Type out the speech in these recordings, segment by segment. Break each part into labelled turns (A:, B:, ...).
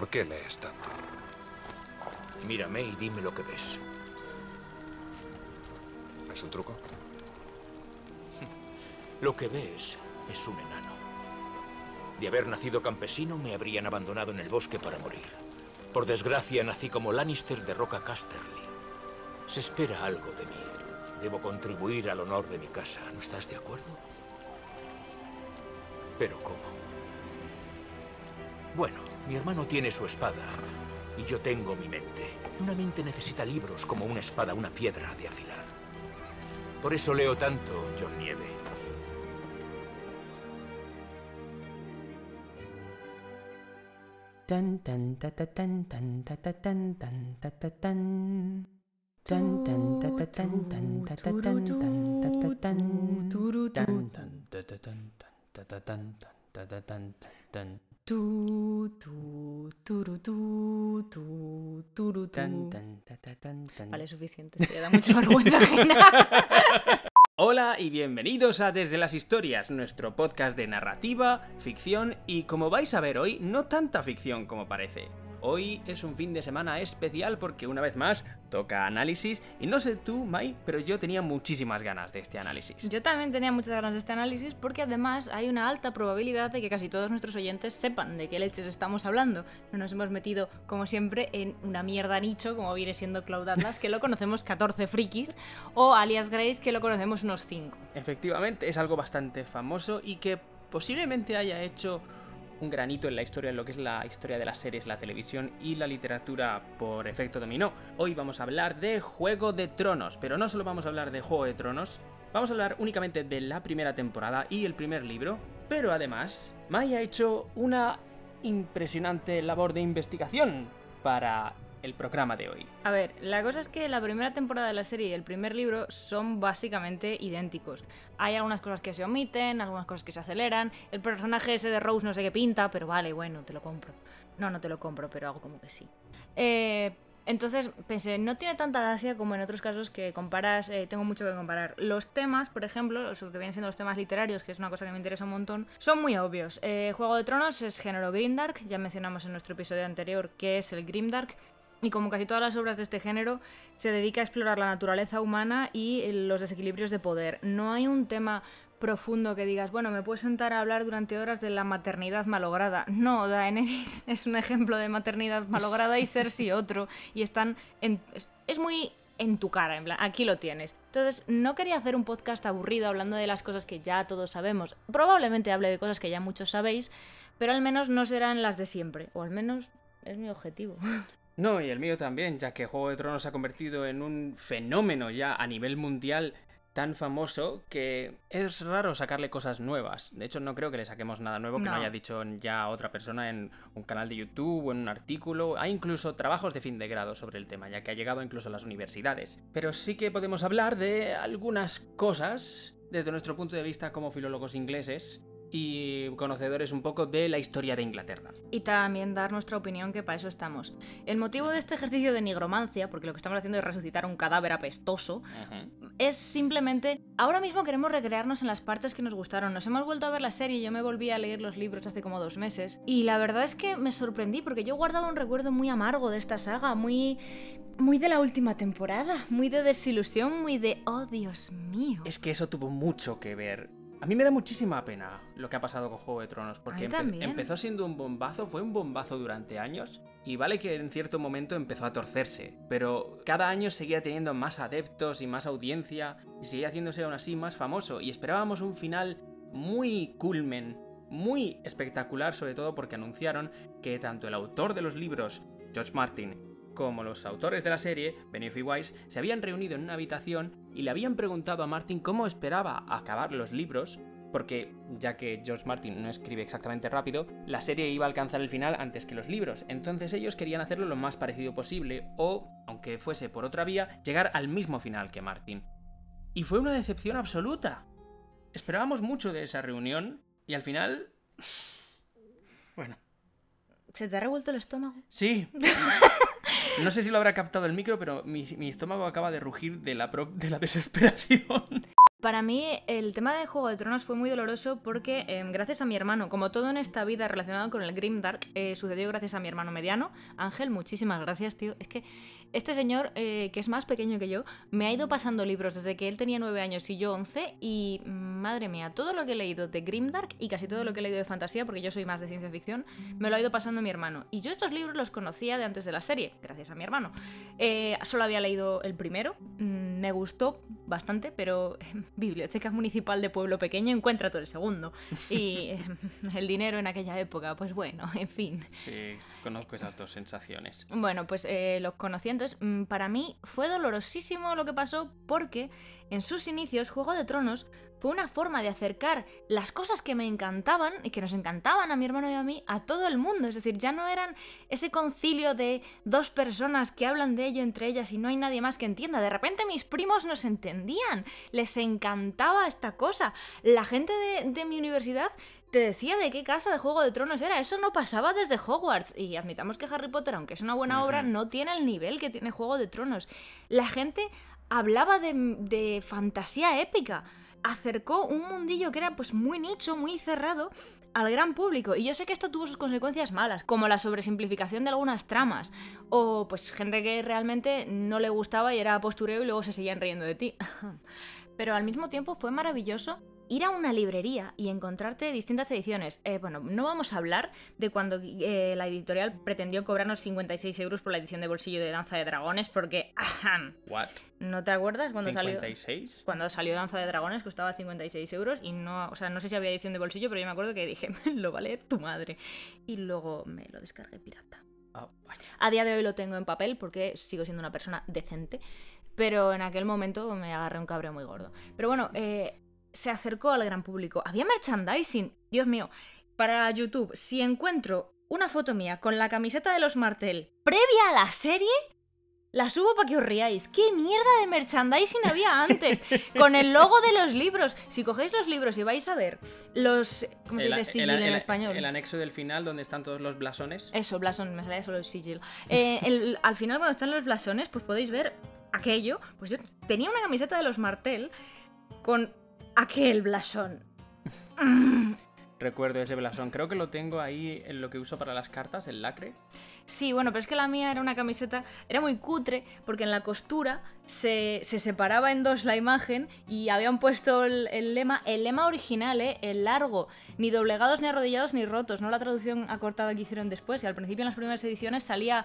A: ¿Por qué lees tanto?
B: Mírame y dime lo que ves.
A: ¿Es un truco?
B: Lo que ves es un enano. De haber nacido campesino, me habrían abandonado en el bosque para morir. Por desgracia, nací como Lannister de Roca Casterly. Se espera algo de mí. Debo contribuir al honor de mi casa. ¿No estás de acuerdo? ¿Pero cómo? Bueno, mi hermano tiene su espada y yo tengo mi mente. Una mente necesita libros como una espada, una piedra de afilar. Por eso leo tanto, John Nieve.
C: Tan tan ta ta tan tan ta ta tan tan ta ta tan. Tan tan ta ta tan tan ta ta tan tan ta ta tan. Tan tan ta ta tan tan ta ta tan tan ta ta tan tan tan.
D: Tu, tu, turu, tu, tu, turu, tu.
C: Tan tan ta ta tan tan.
D: Vale, suficiente. Ya da mucha vergüenza ajena.
C: Hola y bienvenidos a Desde las Historias, nuestro podcast de narrativa, ficción y como vais a ver hoy, no tanta ficción como parece. Hoy es un fin de semana especial porque una vez más toca análisis y no sé tú, Mai, pero yo tenía muchísimas ganas de este análisis.
D: Yo también tenía muchas ganas de este análisis porque además hay una alta probabilidad de que casi todos nuestros oyentes sepan de qué leches estamos hablando. No nos hemos metido, como siempre, en una mierda nicho, como viene siendo Cloud Atlas, que lo conocemos 14 frikis, o Alias Grace, que lo conocemos unos 5.
C: Efectivamente, es algo bastante famoso y que posiblemente haya hecho un granito en la historia, en lo que es la historia de las series, la televisión y la literatura por efecto dominó. Hoy vamos a hablar de Juego de Tronos, pero no solo vamos a hablar de Juego de Tronos, vamos a hablar únicamente de la primera temporada y el primer libro, pero además, Mai ha hecho una impresionante labor de investigación para el programa de hoy.
D: A ver, la cosa es que la primera temporada de la serie y el primer libro son básicamente idénticos. Hay algunas cosas que se omiten, algunas cosas que se aceleran. El personaje ese de Rose no sé qué pinta, pero vale, bueno, te lo compro. No, no te lo compro, pero hago como que sí. Eh, entonces pensé, no tiene tanta gracia como en otros casos que comparas, eh, tengo mucho que comparar. Los temas, por ejemplo, los que vienen siendo los temas literarios, que es una cosa que me interesa un montón, son muy obvios. Eh, Juego de Tronos es género Grimdark, ya mencionamos en nuestro episodio anterior que es el Grimdark, y como casi todas las obras de este género, se dedica a explorar la naturaleza humana y los desequilibrios de poder. No hay un tema profundo que digas, bueno, me puedo sentar a hablar durante horas de la maternidad malograda. No, Daenerys es un ejemplo de maternidad malograda y Cersei otro. Y están en... es muy en tu cara, en plan, aquí lo tienes. Entonces, no quería hacer un podcast aburrido hablando de las cosas que ya todos sabemos. Probablemente hable de cosas que ya muchos sabéis, pero al menos no serán las de siempre. O al menos es mi objetivo.
C: No, y el mío también, ya que Juego de Tronos se ha convertido en un fenómeno ya a nivel mundial tan famoso que es raro sacarle cosas nuevas. De hecho, no creo que le saquemos nada nuevo que no,
D: No.
C: haya dicho ya otra persona en un canal de YouTube o en un artículo. Hay incluso trabajos de fin de grado sobre el tema, ya que ha llegado incluso a las universidades. Pero sí que podemos hablar de algunas cosas desde nuestro punto de vista como filólogos ingleses y conocedores un poco de la historia de Inglaterra.
D: Y también dar nuestra opinión, que para eso estamos. El motivo de este ejercicio de nigromancia, porque lo que estamos haciendo es resucitar un cadáver apestoso, es simplemente, ahora mismo queremos recrearnos en las partes que nos gustaron. Nos hemos vuelto a ver la serie, yo me volví a leer los libros hace como dos meses, y la verdad es que me sorprendí, porque yo guardaba un recuerdo muy amargo de esta saga, muy... Muy de la última temporada, muy de desilusión, muy de, oh Dios mío.
C: Es que eso tuvo mucho que ver. A mí me da muchísima pena lo que ha pasado con Juego de Tronos, porque empe- empezó siendo un bombazo, fue un bombazo durante años, y vale que en cierto momento empezó a torcerse, pero cada año seguía teniendo más adeptos y más audiencia, y seguía haciéndose aún así más famoso, y esperábamos un final muy culmen, muy espectacular, sobre todo porque anunciaron que tanto el autor de los libros, George Martin, como los autores de la serie, Benioff y Weiss, se habían reunido en una habitación y le habían preguntado a Martin cómo esperaba acabar los libros, porque ya que George Martin no escribe exactamente rápido, la serie iba a alcanzar el final antes que los libros, entonces ellos querían hacerlo lo más parecido posible o, aunque fuese por otra vía, llegar al mismo final que Martin. Y fue una decepción absoluta. Esperábamos mucho de esa reunión y al final... Bueno.
D: ¿Se te ha revuelto el estómago?
C: Sí. No sé si lo habrá captado el micro, pero mi, estómago acaba de rugir de la, de la desesperación.
D: Para mí el tema de Juego de Tronos fue muy doloroso porque em, gracias a mi hermano, como todo en esta vida relacionado con el Grimdark, eh, sucedió gracias a mi hermano mediano. Ángel, muchísimas gracias, tío. Es que este señor, eh, que es más pequeño que yo, me ha ido pasando libros desde que él tenía 9 años y yo 11 y madre mía, todo lo que he leído de Grimdark y casi todo lo que he leído de fantasía, porque yo soy más de ciencia ficción, me lo ha ido pasando mi hermano. Y yo estos libros los conocía de antes de la serie, gracias a mi hermano. Eh, solo había leído el primero, mm, me gustó bastante, pero Biblioteca Municipal de Pueblo Pequeño encuentra todo el segundo. Y el dinero en aquella época, pues bueno, en fin.
C: Sí, conozco esas dos sensaciones.
D: Bueno, pues eh, los conocí entonces. mm, Para mí fue dolorosísimo lo que pasó porque en sus inicios Juego de Tronos fue una forma de acercar las cosas que me encantaban y que nos encantaban a mi hermano y a mí a todo el mundo. Es decir, ya no eran ese concilio de dos personas que hablan de ello entre ellas y no hay nadie más que entienda. De repente mis primos nos entendían, les encantaba esta cosa. La gente de, de mi universidad te decía de qué casa de Juego de Tronos era. Eso no pasaba desde Hogwarts. Y admitamos que Harry Potter, aunque es una buena obra, no tiene el nivel que tiene Juego de Tronos. La gente hablaba de, de fantasía épica. Acercó un mundillo que era pues muy nicho, muy cerrado al gran público. Y yo sé que esto tuvo sus consecuencias malas, como la sobresimplificación de algunas tramas. O pues gente que realmente no le gustaba y era postureo y luego se seguían riendo de ti. Pero al mismo tiempo fue maravilloso ir a una librería y encontrarte distintas ediciones. Eh, bueno, no vamos a hablar de cuando eh, la editorial pretendió cobrarnos 56 euros por la edición de bolsillo de Danza de Dragones, porque... ajam,
C: ¿What?
D: ¿No te acuerdas cuando salió?
C: ¿56?
D: Cuando salió Danza de Dragones costaba 56 euros y no, o sea, no sé si había edición de bolsillo, pero yo me acuerdo que dije, lo vale tu madre. Y luego me lo descargué pirata.
C: Ah, vaya.
D: A día de hoy lo tengo en papel porque sigo siendo una persona decente, pero en aquel momento me agarré un cabreo muy gordo. Pero bueno, eh, se acercó al gran público. Había merchandising. Dios mío, para YouTube, si encuentro una foto mía con la camiseta de los Martel previa a la serie, la subo para que os riáis. ¿Qué mierda de merchandising había antes? Con el logo de los libros. Si cogéis los libros y vais a ver los... ¿Cómo se dice
C: el-
D: sigil en
C: el-
D: español?
C: El anexo del final donde están todos los blasones.
D: Eso, blasón, me salía solo el sigil. Eh, el- al final, cuando están los blasones, pues podéis ver aquello. Pues yo tenía una camiseta de los Martel con aquel blasón.
C: Recuerdo ese blasón. Creo que lo tengo ahí en lo que uso para las cartas, el lacre.
D: Sí, bueno, pero es que la mía era una camiseta, era muy cutre, porque en la costura se, se separaba en dos la imagen y habían puesto el, el lema, el lema original, ¿eh? el largo, ni doblegados, ni arrodillados, ni rotos, no la traducción acortada que hicieron después. Y al principio en las primeras ediciones salía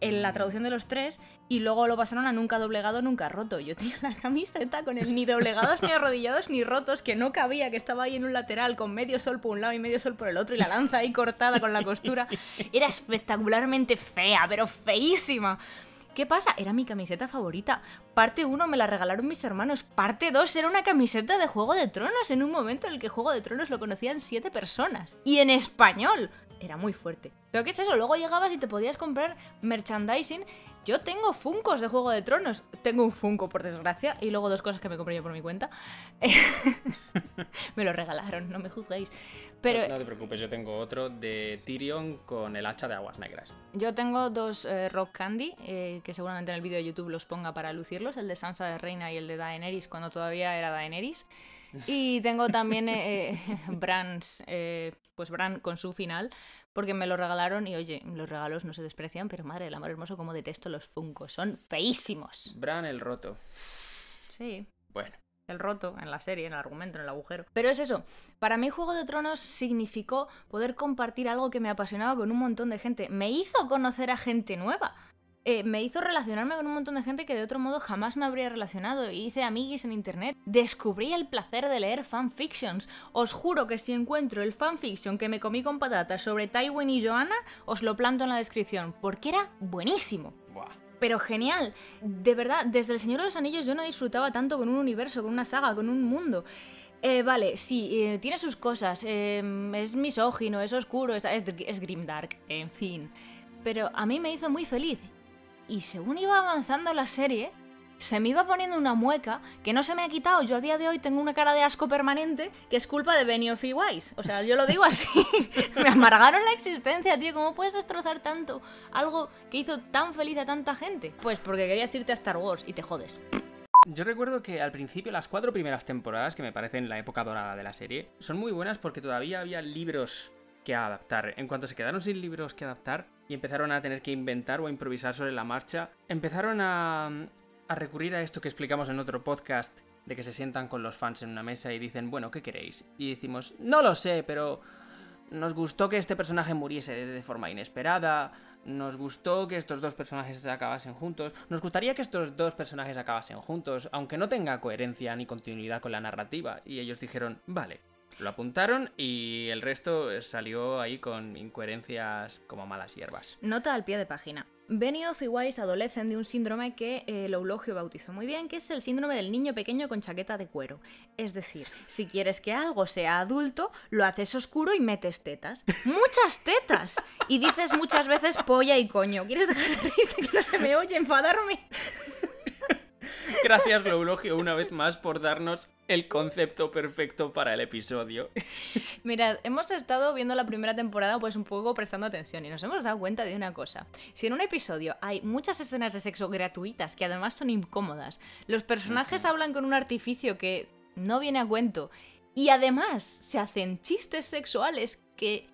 D: en la traducción de los tres y luego lo pasaron a nunca doblegado, nunca roto. Yo tenía la camiseta con el ni doblegados, ni arrodillados, ni rotos, que no cabía, que estaba ahí en un lateral con medio sol por un lado y medio sol por el otro y la lanza ahí cortada con la costura. Era espectacularmente fea, pero feísima. ¿Qué pasa? Era mi camiseta favorita. Parte 1 me la regalaron mis hermanos. Parte 2 era una camiseta de Juego de Tronos en un momento en el que Juego de Tronos lo conocían 7 personas. Y en español. Era muy fuerte. Pero ¿qué es eso? Luego llegabas y te podías comprar merchandising. Yo tengo Funcos de Juego de Tronos. Tengo un Funko, por desgracia. Y luego dos cosas que me compré yo por mi cuenta. me lo regalaron, no me juzguéis. Pero
C: No, te preocupes, yo tengo otro de Tyrion con el hacha de aguas negras.
D: Yo tengo dos eh, Rock Candy, eh, que seguramente en el vídeo de YouTube los ponga para lucirlos, el de Sansa de Reina y el de Daenerys cuando todavía era Daenerys. Y tengo también eh, Bran's, eh, pues Bran con su final, porque me lo regalaron y oye, los regalos no se desprecian, pero madre del amor hermoso, como detesto los Funkos, son feísimos.
C: Bran el roto.
D: Sí,
C: Bueno,
D: el roto en la serie, en el argumento, en el agujero. Pero es eso, para mí Juego de Tronos significó poder compartir algo que me apasionaba con un montón de gente. Me hizo conocer a gente nueva. Eh, me hizo relacionarme con un montón de gente que de otro modo jamás me habría relacionado. Hice amiguis en internet. Descubrí el placer de leer fanfictions. Os juro que si encuentro el fanfiction que me comí con patatas sobre Tywin y Joanna, os lo planto en la descripción, porque era buenísimo
C: buah.
D: pero genial. De verdad, desde El Señor de los Anillos yo no disfrutaba tanto con un universo, con una saga, con un mundo. Eh, vale, sí, eh, tiene sus cosas. eh, es misógino, es oscuro, es, es, es grimdark, en fin. Pero a mí me hizo muy feliz. Y según iba avanzando la serie, se me iba poniendo una mueca que no se me ha quitado. Yo a día de hoy tengo una cara de asco permanente que es culpa de Benioff y Weiss. O sea, yo lo digo así. me amargaron la existencia, tío. ¿Cómo puedes destrozar tanto algo que hizo tan feliz a tanta gente? Pues porque querías irte a Star Wars y te jodes.
C: Yo recuerdo que al principio las cuatro primeras temporadas, que me parecen la época dorada de la serie, son muy buenas porque todavía había libros que adaptar. En cuanto se quedaron sin libros que adaptar y empezaron a tener que inventar o improvisar sobre la marcha, empezaron a, a recurrir a esto que explicamos en otro podcast, de que se sientan con los fans en una mesa y dicen, bueno, ¿qué queréis? Y decimos, no lo sé, pero nos gustó que este personaje muriese de forma inesperada, nos gustó que estos dos personajes se acabasen juntos, nos gustaría que estos dos personajes acabasen juntos, aunque no tenga coherencia ni continuidad con la narrativa. Y ellos dijeron, vale, lo apuntaron y el resto salió ahí con incoherencias como malas hierbas.
D: Nota al pie de página. Benioff y Weiss adolecen de un síndrome que el eulogio bautizó muy bien, que es el síndrome del niño pequeño con chaqueta de cuero. Es decir, si quieres que algo sea adulto, lo haces oscuro y metes tetas. ¡Muchas tetas! Y dices muchas veces polla y coño. ¿Quieres dejar de reírte que no se me oye enfadarme?
C: Gracias, Loulogio, una vez más por darnos el concepto perfecto para el episodio.
D: Mirad, hemos estado viendo la primera temporada pues un poco prestando atención y nos hemos dado cuenta de una cosa. Si en un episodio hay muchas escenas de sexo gratuitas que además son incómodas, los personajes hablan con un artificio que no viene a cuento y además se hacen chistes sexuales que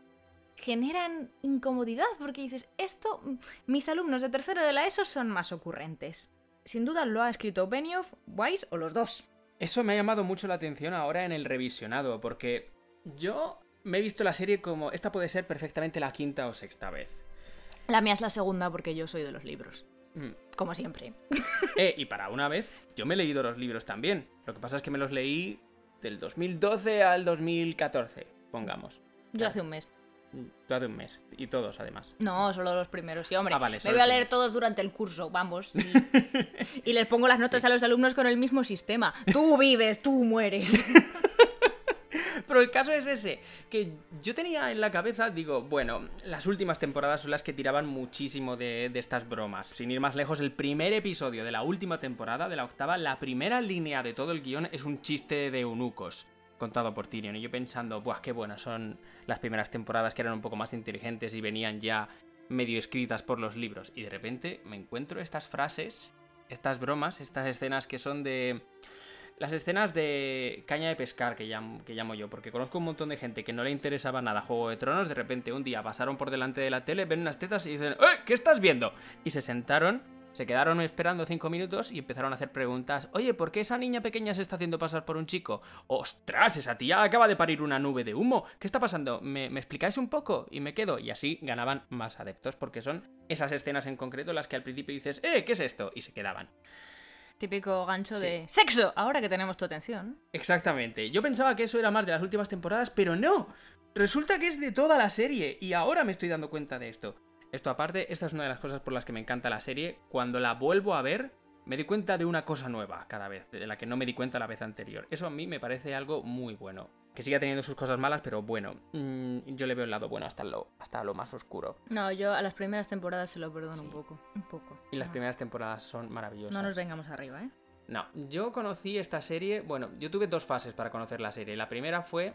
D: generan incomodidad porque dices, esto, mis alumnos de tercero de la ESO son más ocurrentes. Sin duda lo ha escrito Benioff, Weiss o los dos.
C: Eso me ha llamado mucho la atención ahora en el revisionado, porque yo me he visto la serie como esta puede ser perfectamente la quinta o sexta vez.
D: La mía es la segunda porque yo soy de los libros.
C: Mm.
D: Como siempre.
C: Eh, y para una vez, yo me he leído los libros también. Lo que pasa es que me los leí del 2012 al 2014, pongamos.
D: Yo hace un mes.
C: Hace un mes. Y todos, además.
D: No, solo los primeros, sí, hombre.
C: Ah, vale,
D: Me voy a leer todos durante el curso, vamos. Y, y les pongo las notas a los alumnos con el mismo sistema. Tú vives, tú mueres.
C: Pero el caso es ese, que yo tenía en la cabeza, digo, bueno, las últimas temporadas son las que tiraban muchísimo de, de estas bromas. Sin ir más lejos, el primer episodio de la última temporada, de la octava, la primera línea de todo el guion es un chiste de eunucos, contado por Tyrion. Y yo pensando, buah, qué buenas son las primeras temporadas que eran un poco más inteligentes y venían ya medio escritas por los libros. Y de repente me encuentro estas frases, estas bromas, estas escenas que son de... Las escenas de caña de pescar que llamo, yo, porque conozco un montón de gente que no le interesaba nada Juego de Tronos, de repente un día pasaron por delante de la tele, ven unas tetas y dicen, ¡Eh! ¿Qué estás viendo? Y se sentaron, se quedaron esperando cinco minutos y empezaron a hacer preguntas. Oye, ¿por qué esa niña pequeña se está haciendo pasar por un chico? ¡Ostras! Esa tía acaba de parir una nube de humo. ¿Qué está pasando? ¿Me, me explicáis un poco? Y me quedo. Y así ganaban más adeptos, porque son esas escenas en concreto las que al principio dices, ¡Eh! ¿Qué es esto? Y se quedaban.
D: Típico gancho
C: Sí.
D: de sexo, ahora que tenemos tu atención.
C: Exactamente. Yo pensaba que eso era más de las últimas temporadas, pero no. Resulta que es de toda la serie y ahora me estoy dando cuenta de esto. Esto aparte, esta es una de las cosas por las que me encanta la serie. Cuando la vuelvo a ver, me di cuenta de una cosa nueva cada vez, de la que no me di cuenta la vez anterior. Eso a mí me parece algo muy bueno. Que siga teniendo sus cosas malas, pero bueno, mm, yo le veo el lado bueno hasta lo, hasta lo más oscuro.
D: No, yo a las primeras temporadas se lo perdono
C: Sí.
D: un poco. Un poco.
C: Y las
D: No.
C: primeras temporadas son maravillosas.
D: No nos vengamos arriba, ¿eh?
C: No, yo conocí esta serie, bueno, yo tuve dos fases para conocer la serie. La primera fue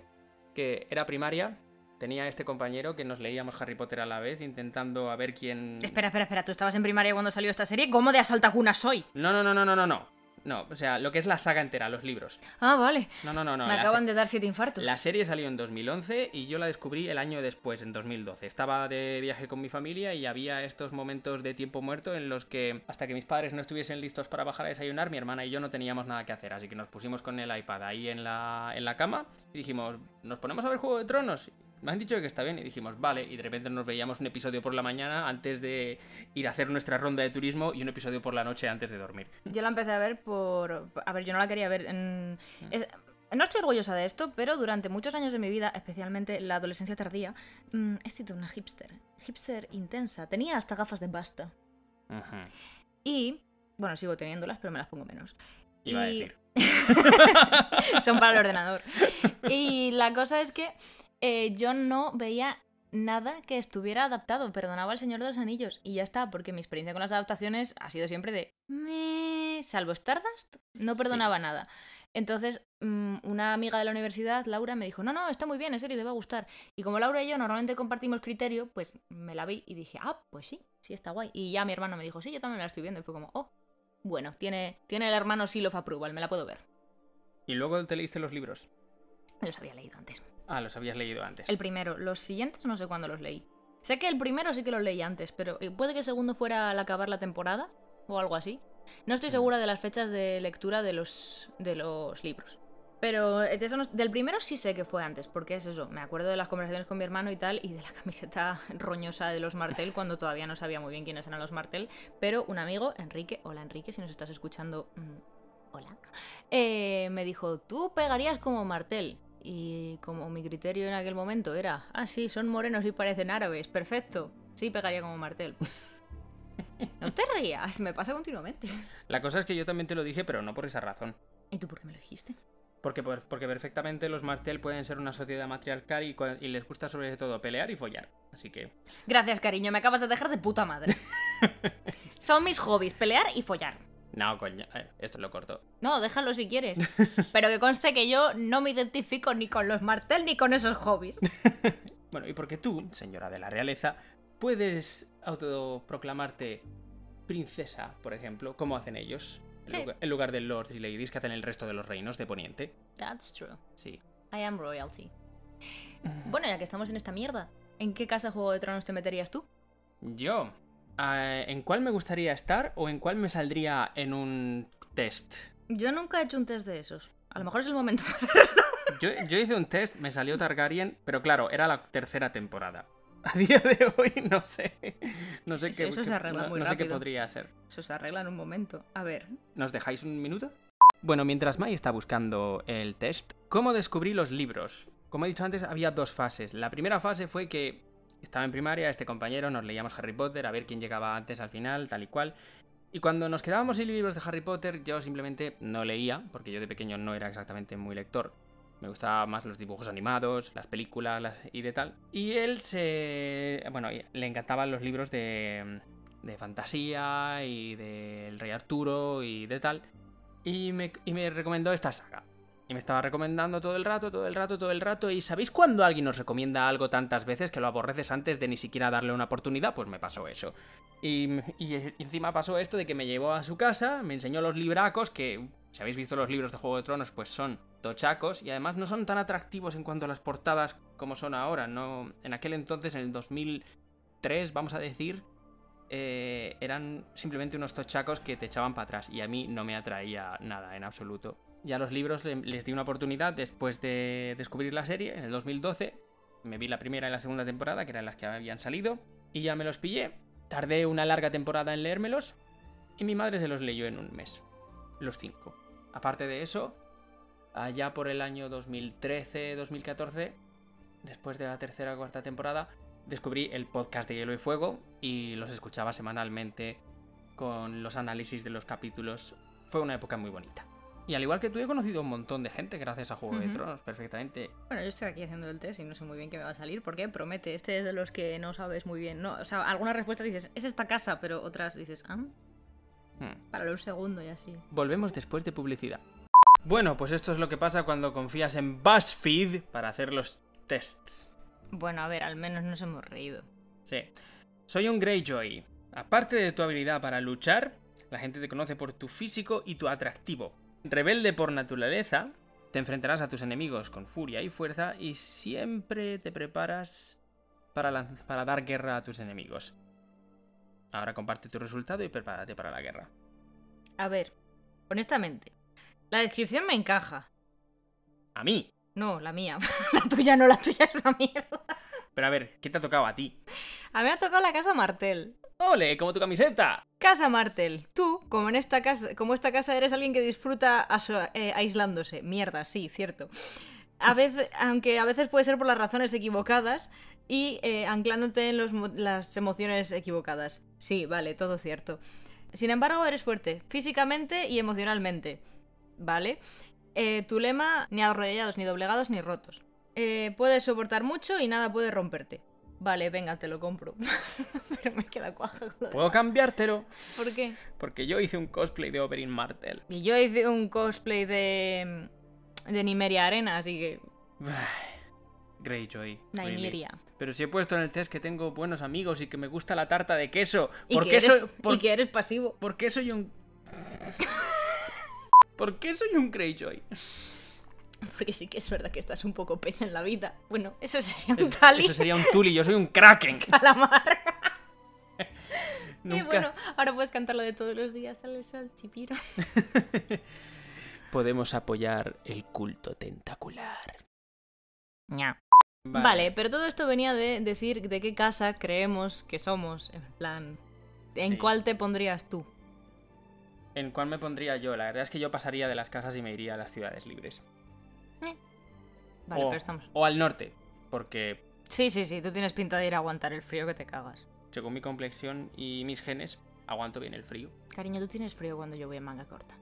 C: que era primaria, tenía este compañero que nos leíamos Harry Potter a la vez, intentando a ver quién...
D: Espera, espera, espera. ¿Tú estabas en primaria cuando salió esta serie? ¿Cómo de asaltacuna soy?
C: No, no, no, no, no, no, no. No, o sea, lo que es la saga entera, los libros.
D: Ah, vale.
C: No, no, no, no.
D: Me acaban de dar siete infartos.
C: La serie salió en 2011 y yo la descubrí el año después, en 2012. Estaba de viaje con mi familia y había estos momentos de tiempo muerto en los que, hasta que mis padres no estuviesen listos para bajar a desayunar, mi hermana y yo no teníamos nada que hacer. Así que nos pusimos con el iPad ahí en la, en la cama y dijimos, ¿nos ponemos a ver Juego de Tronos? Me han dicho que está bien y dijimos, vale, y de repente nos veíamos un episodio por la mañana antes de ir a hacer nuestra ronda de turismo y un episodio por la noche antes de dormir.
D: Yo la empecé a ver por... A ver, yo no la quería ver en...
C: Mm.
D: eh, No estoy orgullosa de esto, pero durante muchos años de mi vida, especialmente la adolescencia tardía, mm, he sido una hipster. Hipster intensa. Tenía hasta gafas de pasta.
C: Ujú.
D: Y... Bueno, sigo teniéndolas, pero me las pongo menos.
C: Iba a decir.
D: Son para el ordenador. Y la cosa es que eh, yo no veía nada que estuviera adaptado. Perdonaba al Señor de los Anillos y ya está, porque mi experiencia con las adaptaciones ha sido siempre de... Salvo Stardust, no perdonaba nada. Entonces, mm, una amiga de la universidad, Laura, me dijo, no, no, está muy bien, en serio, te va a gustar. Y como Laura y yo normalmente compartimos criterio, pues me la vi y dije, ah, pues sí, sí está guay. Y ya mi hermano me dijo, sí, yo también me la estoy viendo. Y fue como, oh, bueno, tiene, tiene el hermano Seal of Approval, me la puedo ver.
C: ¿Y luego te leíste los libros?
D: Los había leído antes.
C: Ah, los habías leído antes.
D: El primero, los siguientes no sé cuándo los leí. Sé que el primero sí que lo leí antes, pero eh, puede que el segundo fuera al acabar la temporada o algo así. No estoy segura de las fechas de lectura de los, de los libros. Pero eh, de eso no- del primero sí sé que fue antes, porque es eso, me acuerdo de las conversaciones con mi hermano y tal, y de la camiseta roñosa de los Martel, cuando todavía no sabía muy bien quiénes eran los Martel, pero un amigo, Enrique, hola Enrique, si nos estás escuchando, mm, hola, eh, me dijo, tú pegarías como Martel. Y como mi criterio en aquel momento era, ah, sí, son morenos y parecen árabes, perfecto, sí pegaría como Martel. Pues, no te rías, me pasa continuamente.
C: La cosa es que yo también te lo dije, pero no por esa razón.
D: ¿Y tú por qué me lo dijiste?
C: Porque, por- porque perfectamente los Martel pueden ser una sociedad matriarcal y, y les gusta sobre todo pelear y follar. Así que...
D: Gracias, cariño, me acabas de dejar de puta madre. Son mis hobbies, pelear y follar.
C: No, coño, eh, esto lo corto.
D: No, déjalo si quieres. Pero que conste que yo no me identifico ni con los Martel ni con esos hobbies.
C: Bueno, y porque tú, señora de la realeza, puedes autoproclamarte princesa, por ejemplo, como hacen ellos. En
D: Sí.
C: lugar- En lugar de lords y ladies que hacen el resto de los reinos de Poniente.
D: That's true.
C: Sí.
D: I am royalty. Bueno, ya que estamos en esta mierda, ¿en qué casa Juego de Tronos te meterías tú?
C: Yo, ¿en cuál me gustaría estar o en cuál me saldría en un test?
D: Yo nunca he hecho un test de esos. A lo mejor es el momento.
C: Yo, yo hice un test, me salió Targaryen, pero claro, era la tercera temporada. A día de hoy no sé. No sé
D: Eso-
C: qué,
D: eso se arregla
C: no-
D: muy
C: no sé qué podría ser.
D: Eso se arregla en un momento. A ver.
C: ¿Nos dejáis un minuto? Bueno, mientras Mai está buscando el test, ¿cómo descubrí los libros? Como he dicho antes, había dos fases. La primera fase fue que estaba en primaria, este compañero, nos leíamos Harry Potter, a ver quién llegaba antes al final, tal y cual. Y cuando nos quedábamos sin libros de Harry Potter, yo simplemente no leía, porque yo de pequeño no era exactamente muy lector. Me gustaban más los dibujos animados, las películas las- y de tal. Y él se... Bueno, le encantaban los libros de, de fantasía y del Rey Arturo y de tal. Y me, y me recomendó esta saga. Y me estaba recomendando todo el rato, todo el rato, todo el rato. ¿Y sabéis cuando alguien nos recomienda algo tantas veces que lo aborreces antes de ni siquiera darle una oportunidad? Pues me pasó eso. Y, y encima pasó esto de que me llevó a su casa, me enseñó los libracos, que si habéis visto los libros de Juego de Tronos, pues son tochacos y además no son tan atractivos en cuanto a las portadas como son ahora. No, en aquel entonces, en el 2003, vamos a decir, eh, eran simplemente unos tochacos que te echaban para atrás y a mí no me atraía nada en absoluto. Ya los libros le- les di una oportunidad después de descubrir la serie en el 2012. Me vi la primera y la segunda temporada, que eran las que habían salido, y ya me los pillé. Tardé una larga temporada en leérmelos y mi madre se los leyó en un mes. Los cinco. Aparte de eso, allá por el año 2013-2014, después de la tercera o cuarta temporada, descubrí el podcast de Hielo y Fuego y los escuchaba semanalmente con los análisis de los capítulos. Fue una época muy bonita. Y al igual que tú, he conocido un montón de gente gracias a Juego de. Tronos, perfectamente.
D: Bueno, yo estoy aquí haciendo el test y no sé muy bien qué me va a salir, porque promete, este es de los que no sabes muy bien. No, o sea, algunas respuestas dices, es esta casa, pero otras dices, ah,
C: Hmm.
D: para lo segundo y así.
C: Volvemos después de publicidad. Bueno, pues esto es lo que pasa cuando confías en BuzzFeed para hacer los tests.
D: Bueno, a ver, al menos nos hemos reído.
C: Sí. Soy un Greyjoy. Aparte de tu habilidad para luchar, la gente te conoce por tu físico y tu atractivo. Rebelde por naturaleza, te enfrentarás a tus enemigos con furia y fuerza y siempre te preparas para, para dar guerra a tus enemigos. Ahora comparte tu resultado y prepárate para la guerra.
D: A ver, honestamente, la descripción me encaja.
C: A mí.
D: No, la mía. la tuya no, la tuya es una mierda.
C: Pero a ver, ¿qué te ha tocado a ti?
D: A mí me ha tocado la casa Martel.
C: ¡Ole! ¡Como tu camiseta!
D: Casa Martel. Tú, como en esta casa, como esta casa eres alguien que disfruta eh, aislándose. Mierda, sí, cierto. A veces, aunque a veces puede ser por las razones equivocadas y eh, anclándote en las emociones equivocadas. Sí, vale, todo cierto. Sin embargo, eres fuerte, físicamente y emocionalmente. ¿Vale? Eh, tu lema, ni arrollados, ni doblegados, ni rotos. Puedes soportar mucho y nada puede romperte. Vale, venga, te lo compro. Pero me queda cuaja con lo de-
C: ¿Puedo cambiártelo?
D: ¿Por qué?
C: Porque yo hice un cosplay de Oberyn Martell.
D: Y yo hice un cosplay de. de Nimeria Arena, así que.
C: Greyjoy. really.
D: Nymeria.
C: Pero si he puesto en el test que tengo buenos amigos y que me gusta la tarta de queso.
D: Y
C: ¿Por
D: que
C: qué
D: eres-
C: soy, por,
D: Y que eres pasivo.
C: por qué soy un ¿Por qué soy un Greyjoy?
D: Porque sí que es verdad que estás un poco pez en la vida. Bueno, eso sería un
C: Es-
D: tali
C: Eso sería un Tuli, yo soy un Kraken.
D: calamar. Y
C: Nunca
D: bueno, ahora puedes cantarlo de todos los días, el sol, chipiro.
C: podemos apoyar el culto tentacular.
D: Vale. pero todo esto venía de decir de qué casa creemos que somos. En plan, ¿en
C: Sí.
D: cuál te pondrías tú?
C: ¿En cuál me pondría yo? La verdad es que yo pasaría de las casas y me iría a las ciudades libres.
D: Vale,
C: o,
D: pero estamos.
C: o al norte, porque
D: Sí, sí, sí, tú tienes pinta de ir a aguantar el frío que te cagas.
C: según mi complexión y mis genes, aguanto bien el frío.
D: Cariño, tú tienes frío cuando yo voy en manga corta.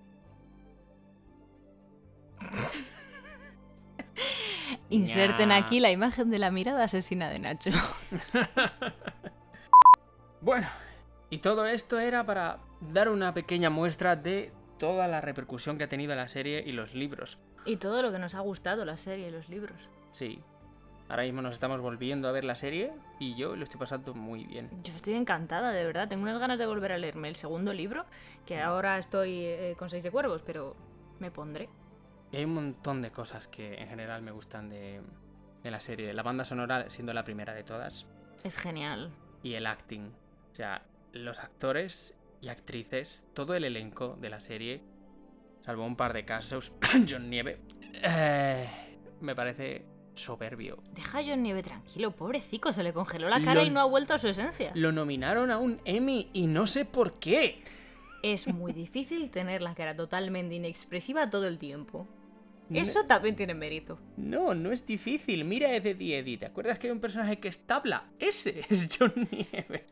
D: Inserten aquí la imagen de la mirada asesina de Nacho.
C: Bueno, y todo esto era para dar una pequeña muestra de toda la repercusión que ha tenido la serie y los libros.
D: Y todo lo que nos ha gustado la serie y los libros.
C: Sí. Ahora mismo nos estamos volviendo a ver la serie y yo lo estoy pasando muy bien.
D: Yo estoy encantada, de verdad. Tengo unas ganas de volver a leerme el segundo libro, que ahora estoy eh, con seis de cuervos, pero me pondré.
C: Y hay un montón de cosas que en general me gustan de, de la serie. La banda sonora siendo la primera de todas.
D: Es genial.
C: Y el acting. O sea, los actores y actrices, todo el elenco de la serie, salvo un par de casos, John Nieve, eh, me parece soberbio.
D: Deja a John Nieve tranquilo, pobrecito, se le congeló la cara
C: Lo-
D: y no ha vuelto a su esencia.
C: Lo nominaron a un Emmy y no sé por qué.
D: Es muy difícil tener la cara totalmente inexpresiva todo el tiempo.
C: No-
D: Eso también tiene mérito.
C: No, no es difícil. Mira Ed Eddie Eddie. ¿Te acuerdas que hay un personaje que es tabla? Ese es John Nieve.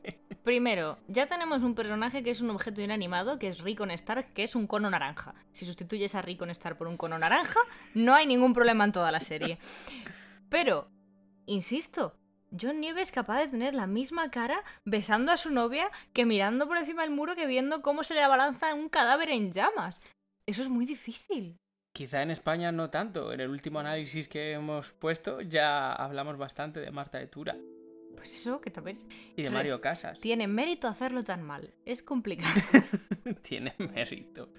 D: Primero, ya tenemos un personaje que es un objeto inanimado, que es Rickon Stark, que es un cono naranja. Si sustituyes a Rickon Stark por un cono naranja, no hay ningún problema en toda la serie. Pero, insisto, John Nieve es capaz de tener la misma cara besando a su novia que mirando por encima del muro que viendo cómo se le abalanza un cadáver en llamas. Eso es muy difícil.
C: Quizá en España no tanto. En el último análisis que hemos puesto ya hablamos bastante de Marta de Tura
D: Pues eso, que también es-
C: y de Mario Casas.
D: tiene mérito hacerlo tan mal. Es complicado.
C: Tiene mérito.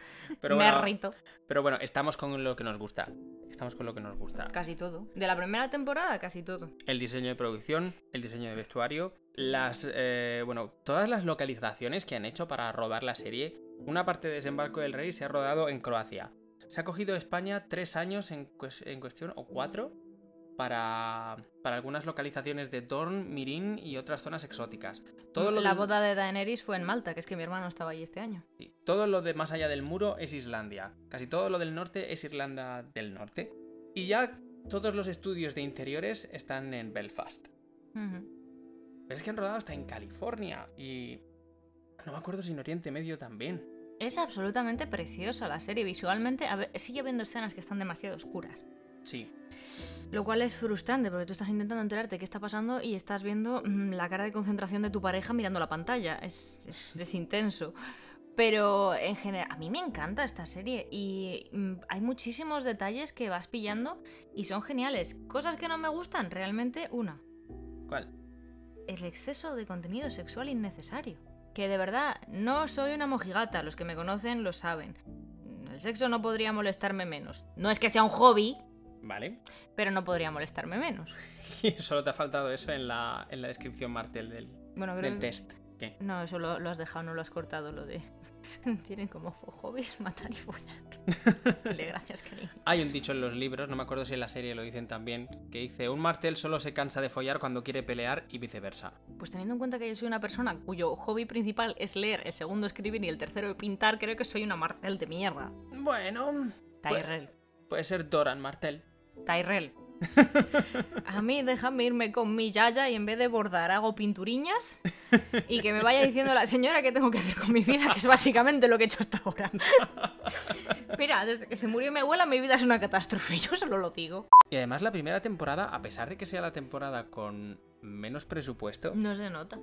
C: Pero bueno,
D: Mérito.
C: pero bueno, estamos con lo que nos gusta. Estamos con lo que nos gusta.
D: Casi todo. De la primera temporada, casi todo.
C: El diseño de producción, el diseño de vestuario, las. eh, bueno, todas las localizaciones que han hecho para rodar la serie. Una parte de Desembarco del Rey se ha rodado en Croacia. Se ha cogido España tres años en, en cuestión, o cuatro, para, para algunas localizaciones de Dorn, Mirin y otras zonas exóticas. Todo lo
D: la boda de Daenerys fue en Malta, que es que mi hermano estaba ahí este año.
C: Sí, Todo lo de más allá del muro es Islandia. Casi todo lo del norte es Irlanda del Norte. Y ya todos los estudios de interiores están en Belfast. Pero es que han rodado hasta en California y... No me acuerdo si en Oriente Medio también.
D: Es absolutamente preciosa la serie. Visualmente a ver, sigue habiendo escenas que están demasiado oscuras.
C: Sí.
D: Lo cual es frustrante porque tú estás intentando enterarte qué está pasando y estás viendo mm, la cara de concentración de tu pareja mirando la pantalla. Es, es- es intenso. Pero en general, a mí me encanta esta serie y mm, hay muchísimos detalles que vas pillando y son geniales. Cosas que no me gustan, realmente una.
C: ¿Cuál?
D: el exceso de contenido sexual innecesario. Que de verdad, no soy una mojigata, los que me conocen lo saben. El sexo no podría molestarme menos. No es que sea un hobby,
C: Vale.
D: pero no podría molestarme menos.
C: Y solo te ha faltado eso en la, en la descripción, Martel, del,
D: Bueno,
C: del test. ¿Qué?
D: No, eso lo, lo has dejado, no lo has cortado, lo de... Tienen como hobbies matar y follar. Dale, gracias, cariño.
C: Hay un dicho en los libros, no me acuerdo si en la serie lo dicen también, que dice, un martel solo se cansa de follar cuando quiere pelear y viceversa.
D: Pues teniendo en cuenta que yo soy una persona cuyo hobby principal es leer, el segundo escribir y el tercero pintar, creo que soy una martel de mierda.
C: Bueno, puede,
D: Tyrell.
C: puede ser Doran Martel.
D: Tyrell. A mí déjame irme con mi yaya y en vez de bordar hago pinturiñas y que me vaya diciendo la señora qué tengo que hacer con mi vida, que es básicamente lo que he hecho hasta ahora. Mira, desde que se murió mi abuela mi vida es una catástrofe, yo solo lo digo.
C: Y además la primera temporada, a pesar de que sea la temporada con menos presupuesto,
D: No se nota.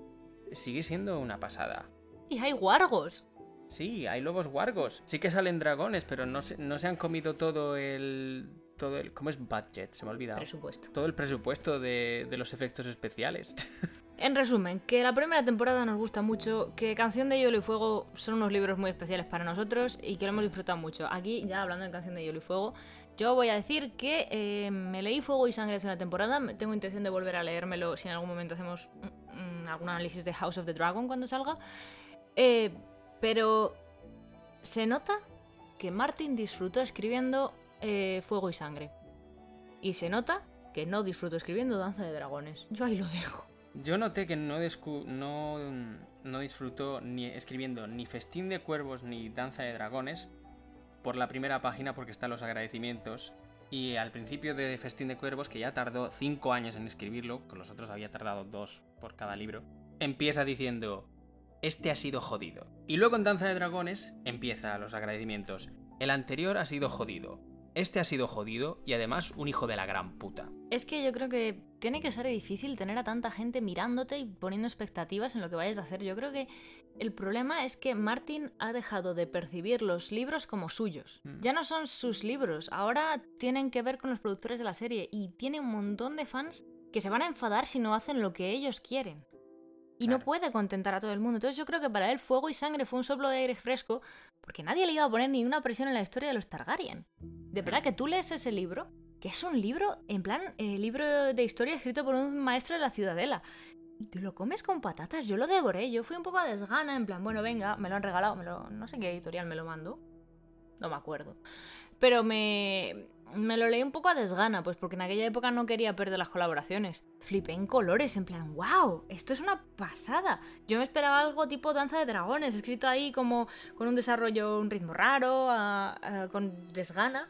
C: sigue siendo una pasada.
D: Y hay guargos.
C: Sí, hay lobos guargos. Sí que salen dragones, pero no se, no se han comido todo el... Todo el... ¿Cómo es budget? Se me ha olvidado.
D: Presupuesto.
C: Todo el presupuesto de, de los efectos especiales.
D: En resumen, que la primera temporada nos gusta mucho, que Canción de Hielo y Fuego son unos libros muy especiales para nosotros y que lo hemos disfrutado mucho. Aquí, ya hablando de Canción de Hielo y Fuego, yo voy a decir que eh, me leí Fuego y Sangre en la temporada, tengo intención de volver a leérmelo si en algún momento hacemos mm, algún análisis de House of the Dragon cuando salga. Eh, pero se nota que Martin disfrutó escribiendo eh, Fuego y Sangre. Y se nota que no disfruto escribiendo Danza de Dragones. Yo ahí lo dejo.
C: Yo noté que no, no, no disfrutó ni escribiendo ni Festín de Cuervos ni Danza de Dragones por la primera página porque están los agradecimientos. Y al principio de Festín de Cuervos, que ya tardó 5 años en escribirlo, con los otros había tardado 2 por cada libro, empieza diciendo, este ha sido jodido. Y luego en Danza de Dragones empieza los agradecimientos. El anterior ha sido jodido. Este ha sido jodido y además un hijo de la gran puta.
D: Es que yo creo que tiene que ser difícil tener a tanta gente mirándote y poniendo expectativas en lo que vayas a hacer. Yo creo que el problema es que Martin ha dejado de percibir los libros como suyos.
C: Mm.
D: Ya no son sus libros, ahora tienen que ver con los productores de la serie y tiene un montón de fans que se van a enfadar si no hacen lo que ellos quieren. Y no puede contentar a todo el mundo. Entonces yo creo que para él Fuego y Sangre fue un soplo de aire fresco porque nadie le iba a poner ni una presión en la historia de los Targaryen. De verdad que tú lees ese libro, que es un libro, en plan, eh, libro de historia escrito por un maestro de la ciudadela. Y te lo comes con patatas, yo lo devoré, yo fui un poco a desgana, en plan, bueno, venga, me lo han regalado, me lo, no sé en qué editorial me lo mandó, no me acuerdo. Pero me, me lo leí un poco a desgana, pues porque en aquella época no quería perder las colaboraciones. Flipé en colores, en plan, wow, esto es una pasada. Yo me esperaba algo tipo Danza de Dragones, escrito ahí como con un desarrollo, un ritmo raro, con desgana.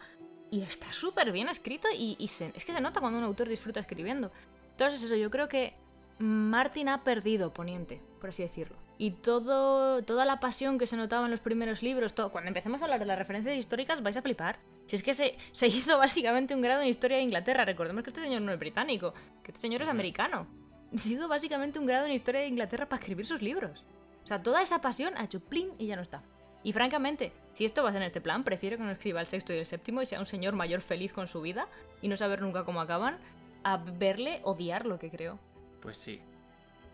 D: Y está súper bien escrito y, es que se nota cuando un autor disfruta escribiendo. Entonces eso, yo creo que Martin ha perdido Poniente, por así decirlo. Y todo, toda la pasión que se notaba en los primeros libros, todo, cuando empecemos a hablar de las referencias históricas vais a flipar. Si es que se, se hizo básicamente un grado en historia de Inglaterra, recordemos que este señor no es británico, que este señor es americano. Se hizo básicamente un grado en historia de Inglaterra para escribir sus libros. O sea, toda esa pasión ha hecho plin y ya no está. Y francamente, si esto va a ser en este plan, prefiero que no escriba el sexto y el séptimo y sea un señor mayor feliz con su vida y no saber nunca cómo acaban, a verle odiar lo que creo.
C: Pues sí.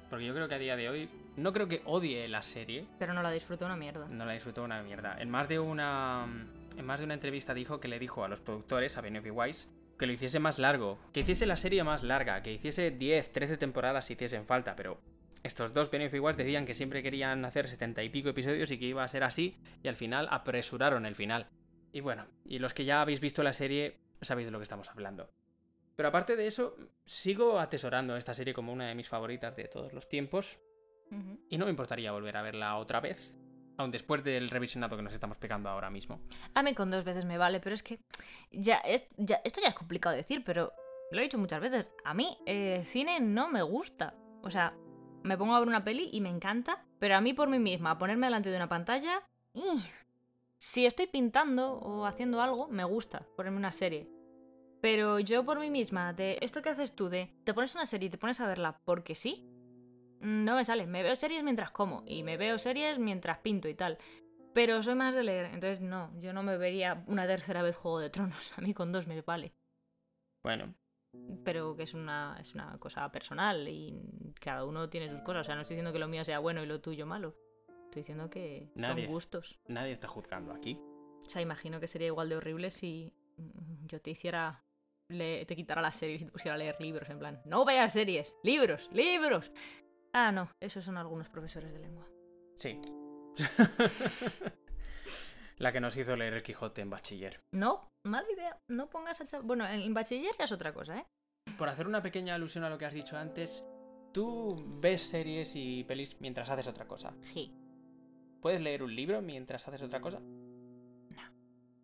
C: Porque yo creo que a día de hoy no creo que odie la serie,
D: Pero no la disfruto una mierda.
C: no la disfrutó una mierda. En más de una en más de una entrevista dijo que le dijo a los productores, a Benioff y Weiss, que lo hiciese más largo, que hiciese la serie más larga, que hiciese 10, 13 temporadas si hiciesen falta, pero estos dos Benioff y Weiss decían que siempre querían hacer 70 y pico episodios y que iba a ser así, y al final apresuraron el final. Y bueno, y los que ya habéis visto la serie sabéis de lo que estamos hablando. Pero aparte de eso, sigo atesorando esta serie como una de mis favoritas de todos los tiempos, Y no me importaría volver a verla otra vez, aun después del revisionado que nos estamos pegando ahora mismo.
D: A mí con dos veces me vale, pero es que ya, es, ya esto ya es complicado de decir, pero lo he dicho muchas veces. A mí eh, cine no me gusta. O sea, me pongo a ver una peli y me encanta, pero a mí por mí misma, ponerme delante de una pantalla... ¡ih! Si estoy pintando o haciendo algo, me gusta ponerme una serie. Pero yo por mí misma, de esto que haces tú, de te pones una serie y te pones a verla porque sí, no me sale. Me veo series mientras como y me veo series mientras pinto y tal. Pero soy más de leer, entonces no, yo no me vería una tercera vez Juego de Tronos. A mí con dos me vale.
C: Bueno,
D: Pero que es una, es una cosa personal y cada uno tiene sus cosas. O sea, no estoy diciendo que lo mío sea bueno y lo tuyo malo. Estoy diciendo que
C: Nadie.
D: son gustos.
C: nadie está juzgando aquí.
D: O sea, imagino que sería igual de horrible si mm, yo te hiciera. le- te quitara las series y te pusiera a leer libros. En plan, no veas series, libros, libros. Ah, no, esos son algunos profesores de lengua.
C: Sí. La que nos hizo leer el Quijote en bachiller.
D: No, mala idea. No pongas a Bueno, en bachiller ya es otra cosa, ¿eh?
C: Por hacer una pequeña alusión a lo que has dicho antes, tú ves series y pelis mientras haces otra cosa.
D: Sí.
C: ¿Puedes leer un libro mientras haces otra cosa? No.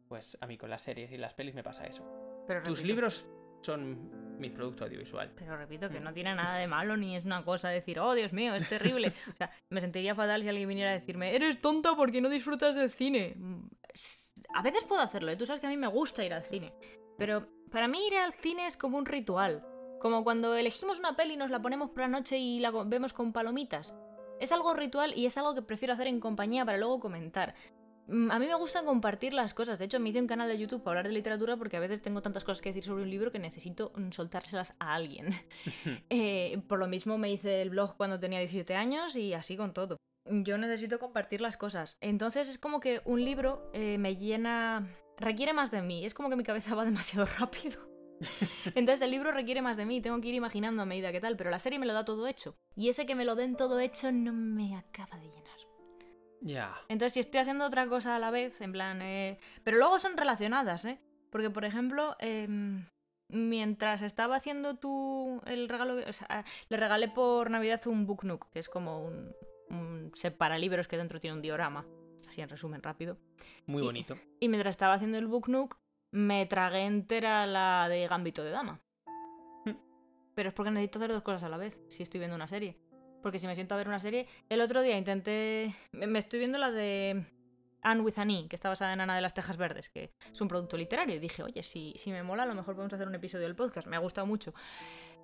C: Pues a mí con las series y las pelis me pasa eso.
D: Pero
C: Tus
D: repito-
C: libros son mi producto audiovisual.
D: Pero repito que
C: Mm.
D: no tiene nada de malo ni es una cosa de decir, oh Dios mío, es terrible. O sea, me sentiría fatal si alguien viniera a decirme, eres tonta porque no disfrutas del cine. Mm, A veces puedo hacerlo, ¿eh? tú sabes que a mí me gusta ir al cine. Pero para mí ir al cine es como un ritual. Como cuando elegimos una peli y nos la ponemos por la noche y la vemos con palomitas. Es algo ritual y es algo que prefiero hacer en compañía para luego comentar. Mm, A mí me gusta compartir las cosas. De hecho, me hice un canal de YouTube para hablar de literatura porque a veces tengo tantas cosas que decir sobre un libro que necesito mm, soltárselas a alguien. Eh, por lo mismo me hice el blog cuando tenía 17 años y así con todo. Yo necesito compartir las cosas. Entonces es como que un libro eh, me llena... requiere más de mí. Es como que mi cabeza va demasiado rápido. Entonces el libro requiere más de mí, tengo que ir imaginando a medida que tal, pero la serie me lo da todo hecho. Y ese que me lo den todo hecho no me acaba de llenar.
C: Ya.
D: Entonces, si estoy haciendo otra cosa a la vez, en plan. eh, Pero luego son relacionadas, ¿eh? Porque, por ejemplo, em, mientras estaba haciendo tú el regalo. O sea, le regalé por Navidad un Book Nook, que es como un, un set para libros que dentro tiene un diorama. Así en resumen rápido.
C: Muy bonito.
D: Y mientras estaba haciendo el Book Nook, me tragué entera la de Gambito de Dama.
C: Hmm.
D: Pero es porque necesito hacer dos cosas a la vez, si estoy viendo una serie. Porque si me siento a ver una serie. El otro día intenté. Me estoy viendo la de Anne with an E, que está basada en Ana de las Tejas Verdes, que es un producto literario. Y dije, oye, si, si me mola, a lo mejor podemos hacer un episodio del podcast. Me ha gustado mucho.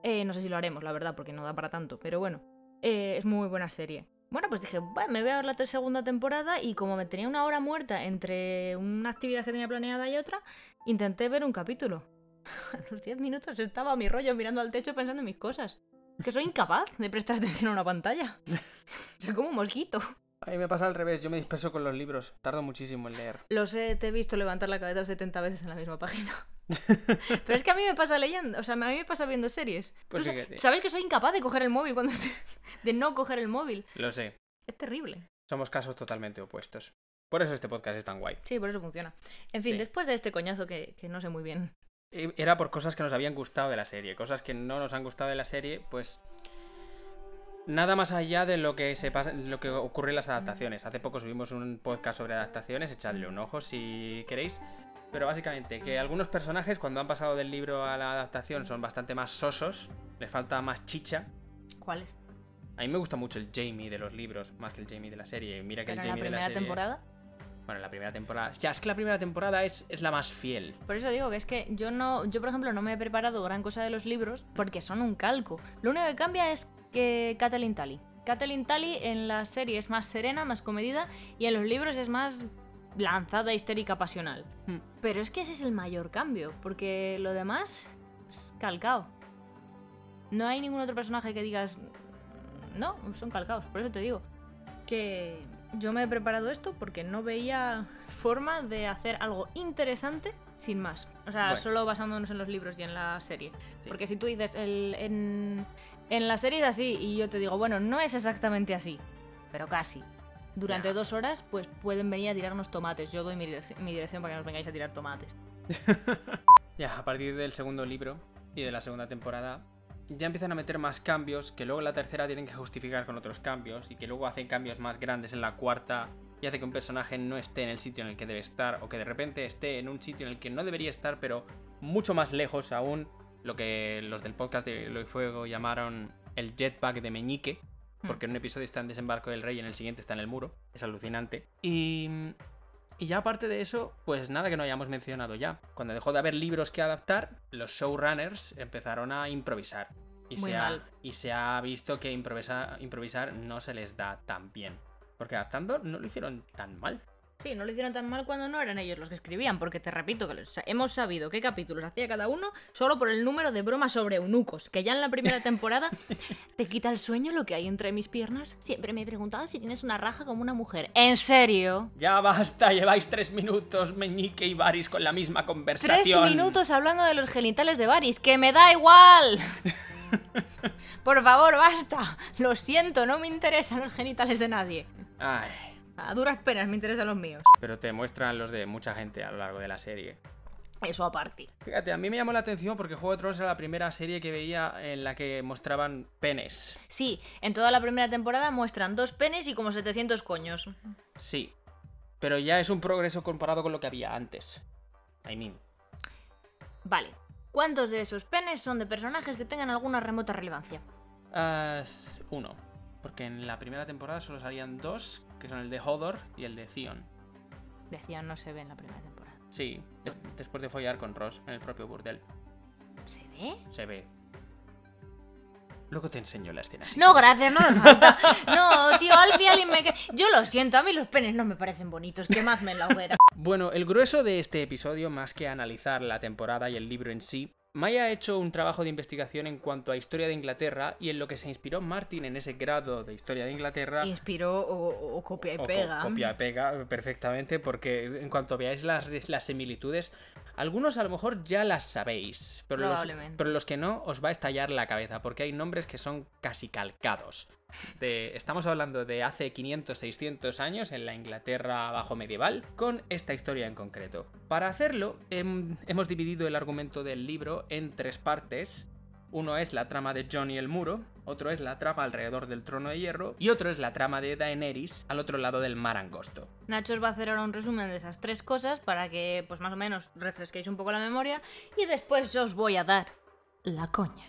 D: Eh, no sé si lo haremos, la verdad, porque no da para tanto. Pero bueno, eh, es muy buena serie. Bueno, pues dije, "Bueno, me voy a ver la segunda temporada y como me tenía una hora muerta entre una actividad que tenía planeada y otra, intenté ver un capítulo. A los 10 minutos estaba a mi rollo mirando al techo pensando en mis cosas. Que soy incapaz de prestar atención a una pantalla. Soy como un mosquito.
C: A mí me pasa al revés, yo me disperso con los libros. Tardo muchísimo en leer.
D: Lo sé, te he visto levantar la cabeza 70 veces en la misma página. Pero es que a mí me pasa leyendo, o sea, a mí me pasa viendo series.
C: Pues
D: Tú sa-
C: fíjate.
D: ¿Sabes que soy incapaz de coger el móvil cuando estoy- de no coger el móvil?
C: Lo sé.
D: Es terrible.
C: Somos casos totalmente opuestos. Por eso este podcast es tan guay.
D: Sí, por eso funciona. En fin,
C: Sí.
D: después de este coñazo que, que no sé muy bien.
C: E- Era por cosas que nos habían gustado de la serie. Cosas que no nos han gustado de la serie, pues. Nada más allá de lo que se pasa, lo que ocurre en las adaptaciones. Hace poco subimos un podcast sobre adaptaciones, echadle un ojo si queréis. Pero básicamente, que algunos personajes cuando han pasado del libro a la adaptación son bastante más sosos, les falta más chicha.
D: ¿Cuáles?
C: A mí me gusta mucho el Jamie de los libros, más que el Jamie de la serie. Mira que
D: Pero
C: el
D: en la
C: Jamie de la
D: primera
C: serie.
D: temporada.
C: Bueno, en la primera temporada. Ya, es que la primera temporada es, es la más fiel.
D: Por eso digo que es que yo no, yo por ejemplo no me he preparado gran cosa de los libros porque son un calco. Lo único que cambia es que Kathleen Tully. Kathleen Tully en la serie es más serena, más comedida y en los libros es más lanzada, histérica, pasional.
C: Hmm.
D: Pero es que ese es el mayor cambio, porque lo demás es calcao. No hay ningún otro personaje que digas no, son calcaos, por eso te digo que yo me he preparado esto porque no veía forma de hacer algo interesante sin más. O sea,
C: Bueno.
D: solo basándonos en los libros y en la serie.
C: Sí.
D: Porque si tú dices, el- en, en la serie es así, y yo te digo, bueno, no es exactamente así, pero casi. Durante dos horas, pues pueden venir a tirarnos tomates. Yo doy mi dirección, mi dirección para que nos vengáis a tirar tomates.
C: Ya, a partir del segundo libro y de la segunda temporada, ya empiezan a meter más cambios que luego en la tercera tienen que justificar con otros cambios y que luego hacen cambios más grandes en la cuarta y hace que un personaje no esté en el sitio en el que debe estar o que de repente esté en un sitio en el que no debería estar pero mucho más lejos aún, lo que los del podcast de Lo y Fuego llamaron el jetpack de Meñique, porque en un episodio está en Desembarco del Rey y en el siguiente está en el muro, es alucinante. Y y ya aparte de eso, pues nada que no hayamos mencionado ya. Cuando dejó de haber libros que adaptar, los showrunners empezaron a improvisar. Y,
D: Muy
C: se ha, y se ha visto que improvisa- improvisar no se les da tan bien. Porque adaptando no lo hicieron tan mal.
D: Sí, no lo hicieron tan mal cuando no eran ellos los que escribían, porque te repito que los- hemos sabido qué capítulos hacía cada uno solo por el número de bromas sobre eunucos, que ya en la primera temporada te quita el sueño lo que hay entre mis piernas. Siempre me he preguntado si tienes una raja como una mujer. ¿En serio?
C: Ya basta, lleváis tres minutos, Meñique y Baris con la misma
D: Tres
C: conversación.
D: minutos hablando de los genitales de Varys, que me da igual. Por favor, basta. Lo siento, no me interesan los genitales de nadie.
C: Ay,
D: A duras penas me interesan los míos.
C: pero te muestran los de mucha gente a lo largo de la serie.
D: Eso aparte.
C: Fíjate, a mí me llamó la atención porque Juego de Tronos era la primera serie que veía en la que mostraban penes.
D: Sí, en toda la primera temporada muestran dos penes y como 700 coños.
C: Sí. Pero ya es un progreso comparado con lo que había antes. I mean.
D: Vale. ¿Cuántos de esos penes son de personajes que tengan alguna remota relevancia?
C: ah, uno. Porque en la primera temporada solo salían dos, que son el de Hodor y el de Theon.
D: Decían no se ve en la primera temporada.
C: Sí, de- después de follar con Ross en el propio burdel.
D: ¿Se ve?
C: Se ve. Luego te enseño la escena. si
D: No, gracias, no falta. No, tío, Alfie alguien me... que- Yo lo siento, a mí los penes no me parecen bonitos. Quemadme en la hoguera.
C: Bueno, el grueso de este episodio, más que analizar la temporada y el libro en sí, Maya ha hecho un trabajo de investigación en cuanto a historia de Inglaterra y en lo que se inspiró Martin en ese grado de historia de Inglaterra.
D: Inspiró o, o copia y
C: o
D: pega.
C: copia y pega perfectamente, porque en cuanto veáis las, las similitudes, algunos a lo mejor ya las sabéis, pero los,
D: Probablemente.
C: pero los que no os va a estallar la cabeza, porque hay nombres que son casi calcados. De, estamos hablando de hace 500, 600 años en la Inglaterra bajo medieval, con esta historia en concreto. Para hacerlo, hem- hemos dividido el argumento del libro en tres partes. Uno es la trama de Jon y el muro, otro es la trama alrededor del trono de hierro y otro es la trama de Daenerys al otro lado del mar angosto.
D: Nacho os va a hacer ahora un resumen de esas tres cosas para que, pues más o menos, refresquéis un poco la memoria. Y después os voy a dar la coña.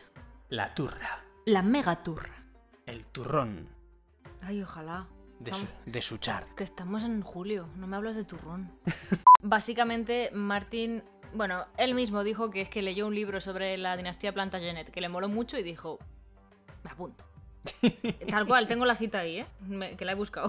C: La turra,
D: La mega turra.
C: el turrón
D: Ay, ojalá.
C: de, su.
D: Que estamos en julio, no me hablas de turrón. Básicamente, Martín, bueno, él mismo dijo que es que leyó un libro sobre la dinastía Plantagenet, que le moló mucho y dijo, me apunto. Tal cual, tengo la cita ahí, ¿eh? Me- que la he buscado.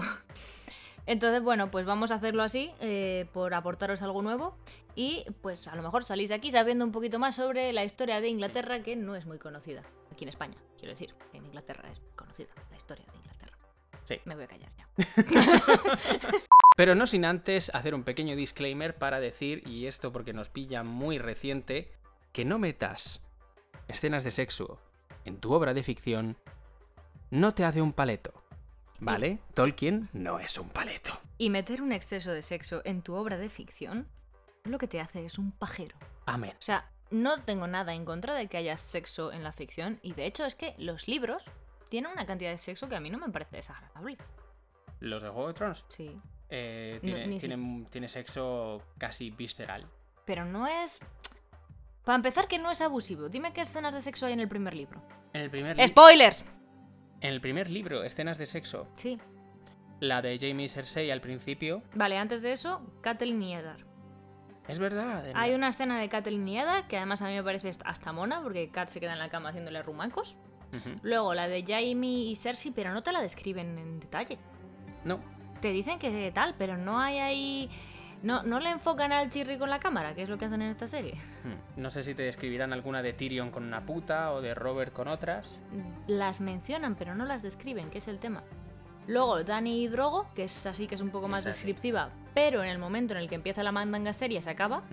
D: Entonces, bueno, pues vamos a hacerlo así, eh, por aportaros algo nuevo. Y pues a lo mejor salís de aquí sabiendo un poquito más sobre la historia de Inglaterra, que no es muy conocida. Aquí en España, quiero decir. En Inglaterra es conocida la historia de Inglaterra.
C: Sí.
D: Me voy a callar ya.
C: Pero no sin antes hacer un pequeño disclaimer para decir, y esto porque nos pilla muy reciente, que no metas escenas de sexo en tu obra de ficción no te hace un paleto. ¿Vale? Tolkien no es un paleto.
D: Y meter un exceso de sexo en tu obra de ficción lo que te hace es un pajero.
C: Amén.
D: O sea, no tengo nada en contra de que haya sexo en la ficción y de hecho es que los libros tienen una cantidad de sexo que a mí no me parece desagradable.
C: Los de Juego de Tronos
D: Sí.
C: Eh,
D: No,
C: tiene, tiene sexo casi visceral.
D: Pero no es... Para empezar que no es abusivo. Dime qué escenas de sexo hay en el primer libro.
C: En el primer,
D: ¡Spoilers!
C: en el primer libro, escenas de sexo.
D: Sí.
C: La de Jamie y Cersei al principio.
D: Vale, antes de eso, Catelyn y Eddard.
C: Es verdad.
D: Hay una escena de Catelyn y Eddard que además a mí me parece hasta mona porque Cat se queda en la cama haciéndole rumacos. Luego la de Jaime y Cersei, pero no te la describen en detalle.
C: No,
D: te dicen que tal, pero no hay ahí. No, no le enfocan al chirri con la cámara, que es lo que hacen en esta serie.
C: Hmm. No sé si te describirán alguna de Tyrion con una puta o de Robert con otras.
D: Las mencionan, pero no las describen, que es el tema. Luego, Dani y Drogo, que es así, que es un poco más descriptiva, pero en el momento en el que empieza la mandanga serie se acaba.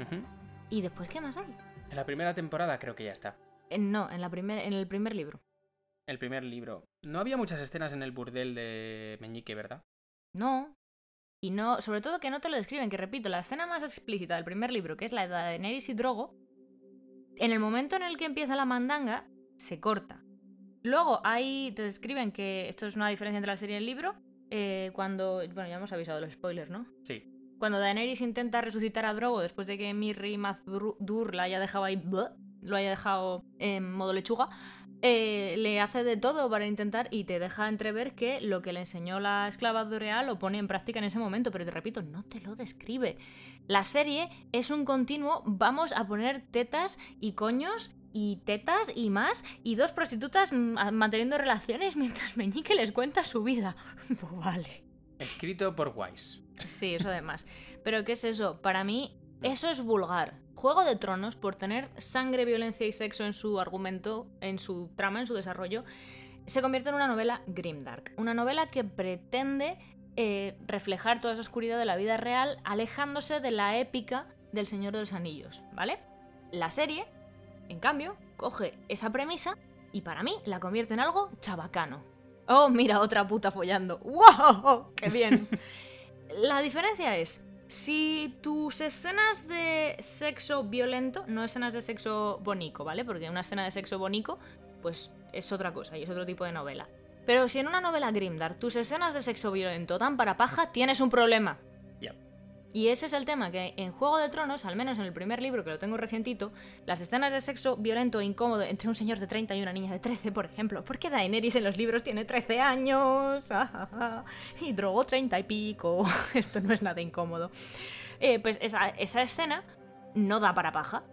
D: ¿Y después qué más hay?
C: En la primera temporada creo que ya está.
D: Eh, no, en, la primer, en el primer libro.
C: El primer libro. No había muchas escenas en el burdel de Meñique, ¿verdad?
D: No. Y no, sobre todo que no te lo describen, que repito, la escena más explícita del primer libro, que es la de Daenerys y Drogo, en el momento en el que empieza la mandanga, se corta. Luego ahí te describen que esto es una diferencia entre la serie y el libro, eh, cuando, bueno, ya hemos avisado los spoilers, ¿no?
C: Sí.
D: Cuando Daenerys intenta resucitar a Drogo después de que Mirri Mazdur la haya dejado ahí, bleh, lo haya dejado en modo lechuga, eh, le hace de todo para intentar y te deja entrever que lo que le enseñó la esclava Doreal lo pone en práctica en ese momento, pero te repito, no te lo describe. La serie es un continuo, vamos a poner tetas y coños y tetas y más, y dos prostitutas manteniendo relaciones mientras Meñique les cuenta su vida. Pues vale.
C: Escrito por Wise.
D: Sí, eso además. Pero ¿qué es eso? Para mí, eso es vulgar. Juego de Tronos, por tener sangre, violencia y sexo en su argumento, en su trama, en su desarrollo, se convierte en una novela grimdark. Una novela que pretende eh, reflejar toda esa oscuridad de la vida real, alejándose de la épica del Señor de los Anillos, ¿vale? La serie, en cambio, coge esa premisa y para mí la convierte en algo chabacano. Oh, mira, otra puta follando. ¡Wow! ¡Qué bien! La diferencia es, si tus escenas de sexo violento, no escenas de sexo bonico, ¿vale? Porque una escena de sexo bonico, pues es otra cosa y es otro tipo de novela. Pero si en una novela Grimdark tus escenas de sexo violento dan para paja, tienes un problema. Y ese es el tema, que en Juego de Tronos, al menos en el primer libro que lo tengo recientito, las escenas de sexo violento e incómodo entre un señor de 30 y una niña de 13, por ejemplo, porque Daenerys en los libros tiene 13 años, y Drogo 30 y pico, esto no es nada incómodo. Eh, pues esa, esa escena no da para paja.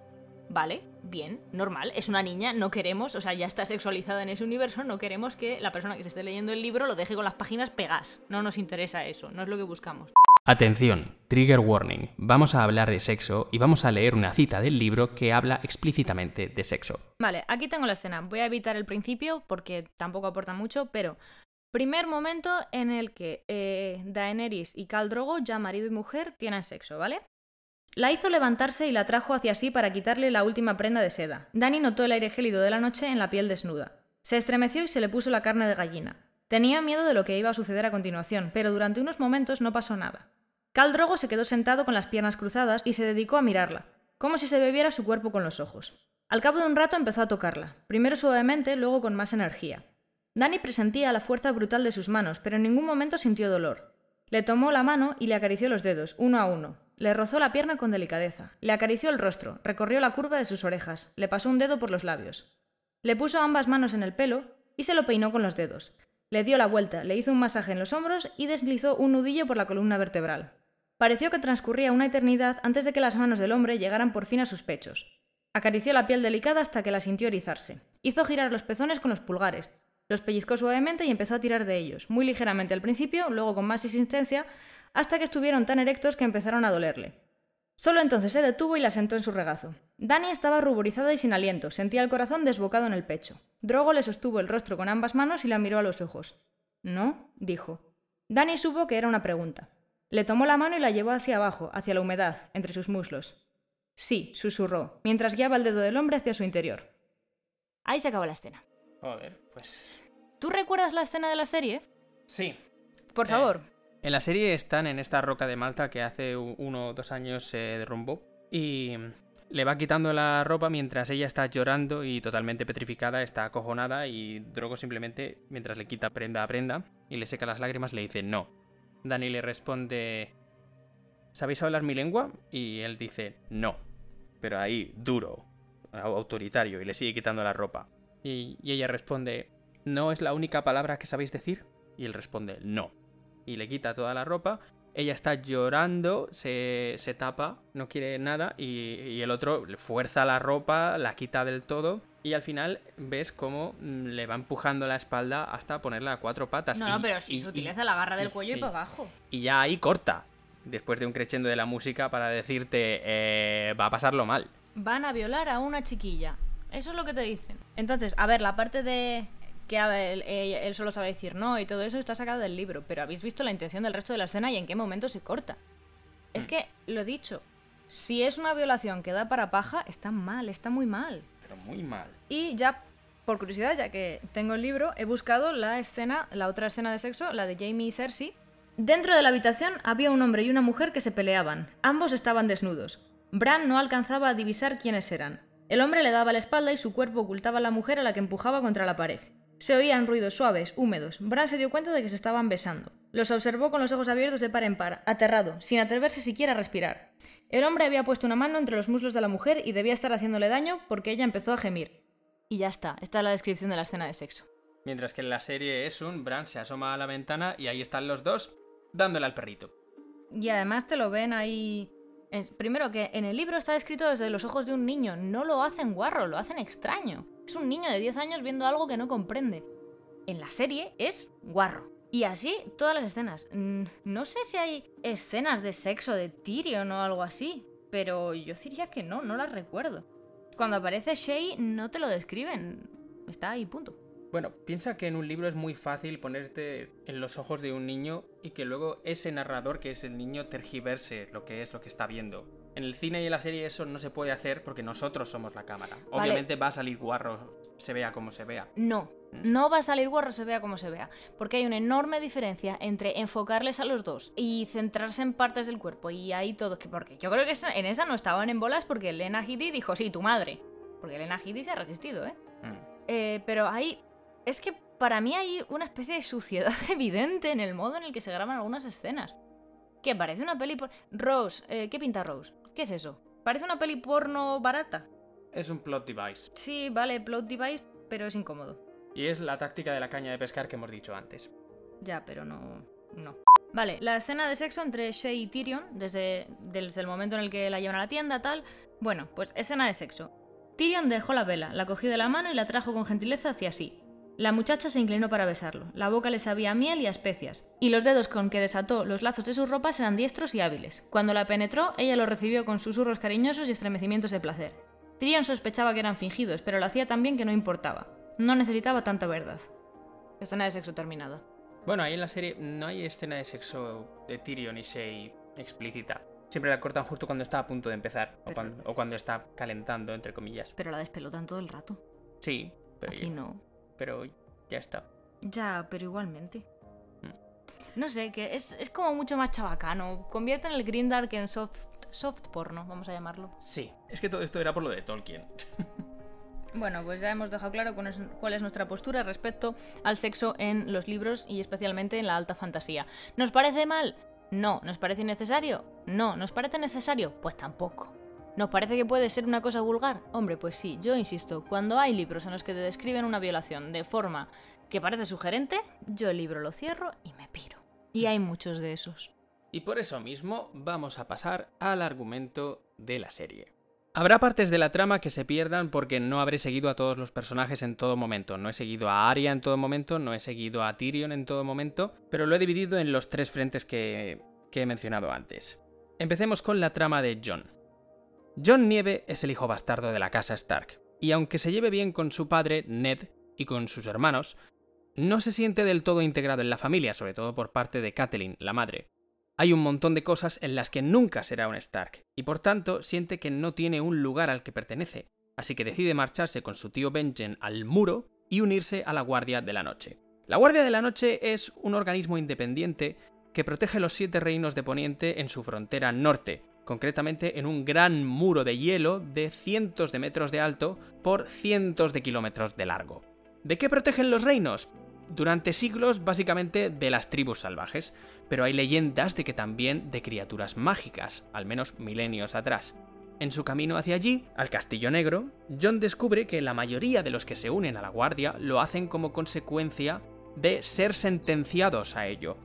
D: Vale, bien, normal, es una niña, no queremos, o sea, ya está sexualizada en ese universo, no queremos que la persona que se esté leyendo el libro lo deje con las páginas pegas. No nos interesa eso, no es lo que buscamos.
C: Atención, trigger warning. Vamos a hablar de sexo y vamos a leer una cita del libro que habla explícitamente de sexo.
D: Vale, aquí tengo la escena. Voy a evitar el principio porque tampoco aporta mucho, pero primer momento en el que eh, Daenerys y Khal Drogo, ya marido y mujer, tienen sexo, ¿vale? La hizo levantarse y la trajo hacia sí para quitarle la última prenda de seda. Dani notó el aire gélido de la noche en la piel desnuda. Se estremeció y se le puso la carne de gallina. Tenía miedo de lo que iba a suceder a continuación, pero durante unos momentos no pasó nada. Khal Drogo se quedó sentado con las piernas cruzadas y se dedicó a mirarla, como si se bebiera su cuerpo con los ojos. Al cabo de un rato empezó a tocarla, primero suavemente, luego con más energía. Dani presentía la fuerza brutal de sus manos, pero en ningún momento sintió dolor. Le tomó la mano y le acarició los dedos, uno a uno, le rozó la pierna con delicadeza, le acarició el rostro, recorrió la curva de sus orejas, le pasó un dedo por los labios. Le puso ambas manos en el pelo y se lo peinó con los dedos. Le dio la vuelta, le hizo un masaje en los hombros y deslizó un nudillo por la columna vertebral. Pareció que transcurría una eternidad antes de que las manos del hombre llegaran por fin a sus pechos. Acarició la piel delicada hasta que la sintió erizarse. Hizo girar los pezones con los pulgares. Los pellizcó suavemente y empezó a tirar de ellos, muy ligeramente al principio, luego con más insistencia, hasta que estuvieron tan erectos que empezaron a dolerle. Solo entonces se detuvo y la sentó en su regazo. Dani estaba ruborizada y sin aliento, sentía el corazón desbocado en el pecho. Drogo le sostuvo el rostro con ambas manos y la miró a los ojos. ¿No? dijo. Dani supo que era una pregunta. Le tomó la mano y la llevó hacia abajo, hacia la humedad, entre sus muslos. Sí, susurró, mientras guiaba el dedo del hombre hacia su interior. Ahí se acabó la escena.
C: Joder, pues...
D: ¿Tú recuerdas la escena de la serie?
C: Sí.
D: Por
C: Eh,
D: favor.
C: En la serie están en esta roca de Malta que hace uno o dos años se derrumbó y le va quitando la ropa mientras ella está llorando y totalmente petrificada, está acojonada y Drogo simplemente, mientras le quita prenda a prenda y le seca las lágrimas, le dice no. Dani le responde, ¿sabéis hablar mi lengua? Y él dice no. Pero ahí, duro, au- autoritario y le sigue quitando la ropa. Y, y ella responde, ¿no es la única palabra que sabéis decir? Y él responde, no y le quita toda la ropa. Ella está llorando, se, se tapa, no quiere nada y, y el otro le fuerza la ropa, la quita del todo y al final ves cómo mm, le va empujando la espalda hasta ponerla a cuatro patas.
D: No,
C: y-
D: no, pero si se utiliza la barra del
C: y-
D: cuello y,
C: y-
D: para abajo.
C: y ya ahí corta. Después de un crescendo de la música para decirte, eh, va a pasarlo mal.
D: Van a violar a una chiquilla. Eso es lo que te dicen. Entonces, a ver, la parte de que a ver, él, solo sabe decir no y todo eso está sacado del libro, pero habéis visto la intención del resto de la escena y en qué momento se corta. Es que, lo dicho, si es una violación que da para paja, está mal, está muy mal.
C: Muy mal.
D: Y ya, por curiosidad, ya que tengo el libro, he buscado la escena, la otra escena de sexo, la de Jamie y Cersei. Dentro de la habitación había un hombre y una mujer que se peleaban. Ambos estaban desnudos. Bran no alcanzaba a divisar quiénes eran. El hombre le daba la espalda y su cuerpo ocultaba a la mujer a la que empujaba contra la pared. Se oían ruidos suaves, húmedos. Bran se dio cuenta de que se estaban besando. Los observó con los ojos abiertos de par en par, aterrado, sin atreverse siquiera a respirar. El hombre había puesto una mano entre los muslos de la mujer y debía estar haciéndole daño porque ella empezó a gemir. Y ya está, esta es la descripción de la escena de sexo.
C: Mientras que en la serie es un Bran se asoma a la ventana y ahí están los dos dándole al perrito.
D: Y además te lo ven ahí... primero que en el libro está escrito desde los ojos de un niño, no lo hacen guarro, lo hacen extraño. Es un niño de 10 años viendo algo que no comprende. En la serie es guarro. Y así todas las escenas. Mm, No sé si hay escenas de sexo de Tyrion o algo así, pero yo diría que no, no las recuerdo. Cuando aparece Shay no te lo describen. Está ahí, punto.
C: Bueno, piensa que en un libro es muy fácil ponerte en los ojos de un niño y que luego ese narrador, que es el niño, tergiverse lo que es lo que está viendo. En el cine y en la serie eso no se puede hacer porque nosotros somos la cámara. Obviamente va a salir guarro, se vea como se vea.
D: No, no va a salir guarro se vea como se vea, porque hay una enorme diferencia entre enfocarles a los dos y centrarse en partes del cuerpo y ahí todo, que porque yo creo que en esa no estaban en bolas porque Lena Headey dijo, sí, tu madre, porque Lena Headey se ha resistido, ¿eh?
C: Mm.
D: Eh, pero ahí, es que para mí hay una especie de suciedad evidente en el modo en el que se graban algunas escenas. Que parece una peli por... Rose, eh, ¿qué pinta Rose? ¿Qué es eso? ¿Parece una peli porno barata?
C: Es un plot device.
D: Sí, vale, plot device, pero es incómodo.
C: Y es la táctica de la caña de pescar que hemos dicho antes.
D: Ya, pero no. No. Vale, la escena de sexo entre Shay y Tyrion, desde, desde el momento en el que la llevan a la tienda, tal. Bueno, pues escena de sexo. Tyrion dejó la vela, la cogió de la mano y la trajo con gentileza hacia sí. La muchacha se inclinó para besarlo. La boca le sabía a miel y a especias, y los dedos con que desató los lazos de sus ropas eran diestros y hábiles. Cuando la penetró, ella lo recibió con susurros cariñosos y estremecimientos de placer. Tyrion sospechaba que eran fingidos, pero lo hacía tan bien que no importaba. No necesitaba tanta verdad. Escena de sexo terminada.
C: Bueno, ahí en la serie no hay escena de sexo de Tyrion y Shay explícita. Siempre la cortan justo cuando está a punto de empezar. O,
D: Pero-
C: cuando, o cuando está calentando, entre comillas.
D: Pero la despelotan todo el rato.
C: Sí, pero,
D: Aquí
C: ya,
D: no.
C: Pero ya está.
D: Ya, pero igualmente.
C: Mm.
D: No sé, que es, es como mucho más chabacano. Convierten el Grindark en soft, soft porno, vamos a llamarlo.
C: Sí, es que todo esto era por lo de Tolkien.
D: Bueno, pues ya hemos dejado claro cuál es, cuál es nuestra postura respecto al sexo en los libros y especialmente en la alta fantasía. ¿Nos parece mal? No. ¿Nos parece innecesario? No. ¿Nos parece necesario? Pues tampoco. ¿Nos parece que puede ser una cosa vulgar? Hombre, pues sí, yo insisto, cuando hay libros en los que te describen una violación de forma que parece sugerente, yo el libro lo cierro y me piro. Y hay muchos de esos.
C: Y por eso mismo vamos a pasar al argumento de la serie. Habrá partes de la trama que se pierdan porque no habré seguido a todos los personajes en todo momento. No he seguido a Arya en todo momento, no he seguido a Tyrion en todo momento, pero lo he dividido en los tres frentes que, que he mencionado antes. Empecemos con la trama de John. John Nieve es el hijo bastardo de la casa Stark, y aunque se lleve bien con su padre, Ned, y con sus hermanos, no se siente del todo integrado en la familia, sobre todo por parte de Catelyn, la madre. Hay un montón de cosas en las que nunca será un Stark, y por tanto siente que no tiene un lugar al que pertenece, así que decide marcharse con su tío Benjen al muro y unirse a la Guardia de la Noche. La Guardia de la Noche es un organismo independiente que protege los siete reinos de Poniente en su frontera norte, concretamente en un gran muro de hielo de cientos de metros de alto por cientos de kilómetros de largo. ¿De qué protegen los reinos? Durante siglos básicamente de las tribus salvajes, pero hay leyendas de que también de criaturas mágicas, al menos milenios atrás. En su camino hacia allí, al Castillo Negro, John descubre que la mayoría de los que se unen a la Guardia lo hacen como consecuencia de ser sentenciados a ello,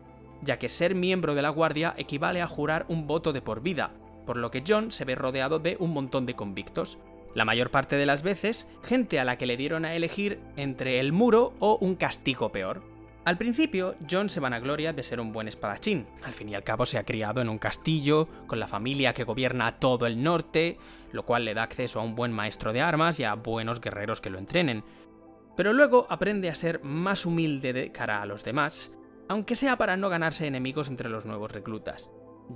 C: ya que ser miembro de la Guardia equivale a jurar un voto de por vida, por lo que John se ve rodeado de un montón de convictos. La mayor parte de las veces, gente a la que le dieron a elegir entre el muro o un castigo peor. Al principio, John se vanagloria de ser un buen espadachín. Al fin y al cabo se ha criado en un castillo, con la familia que gobierna todo el norte, lo cual le da acceso a un buen maestro de armas y a buenos guerreros que lo entrenen. Pero luego aprende a ser más humilde de cara a los demás, aunque sea para no ganarse enemigos entre los nuevos reclutas.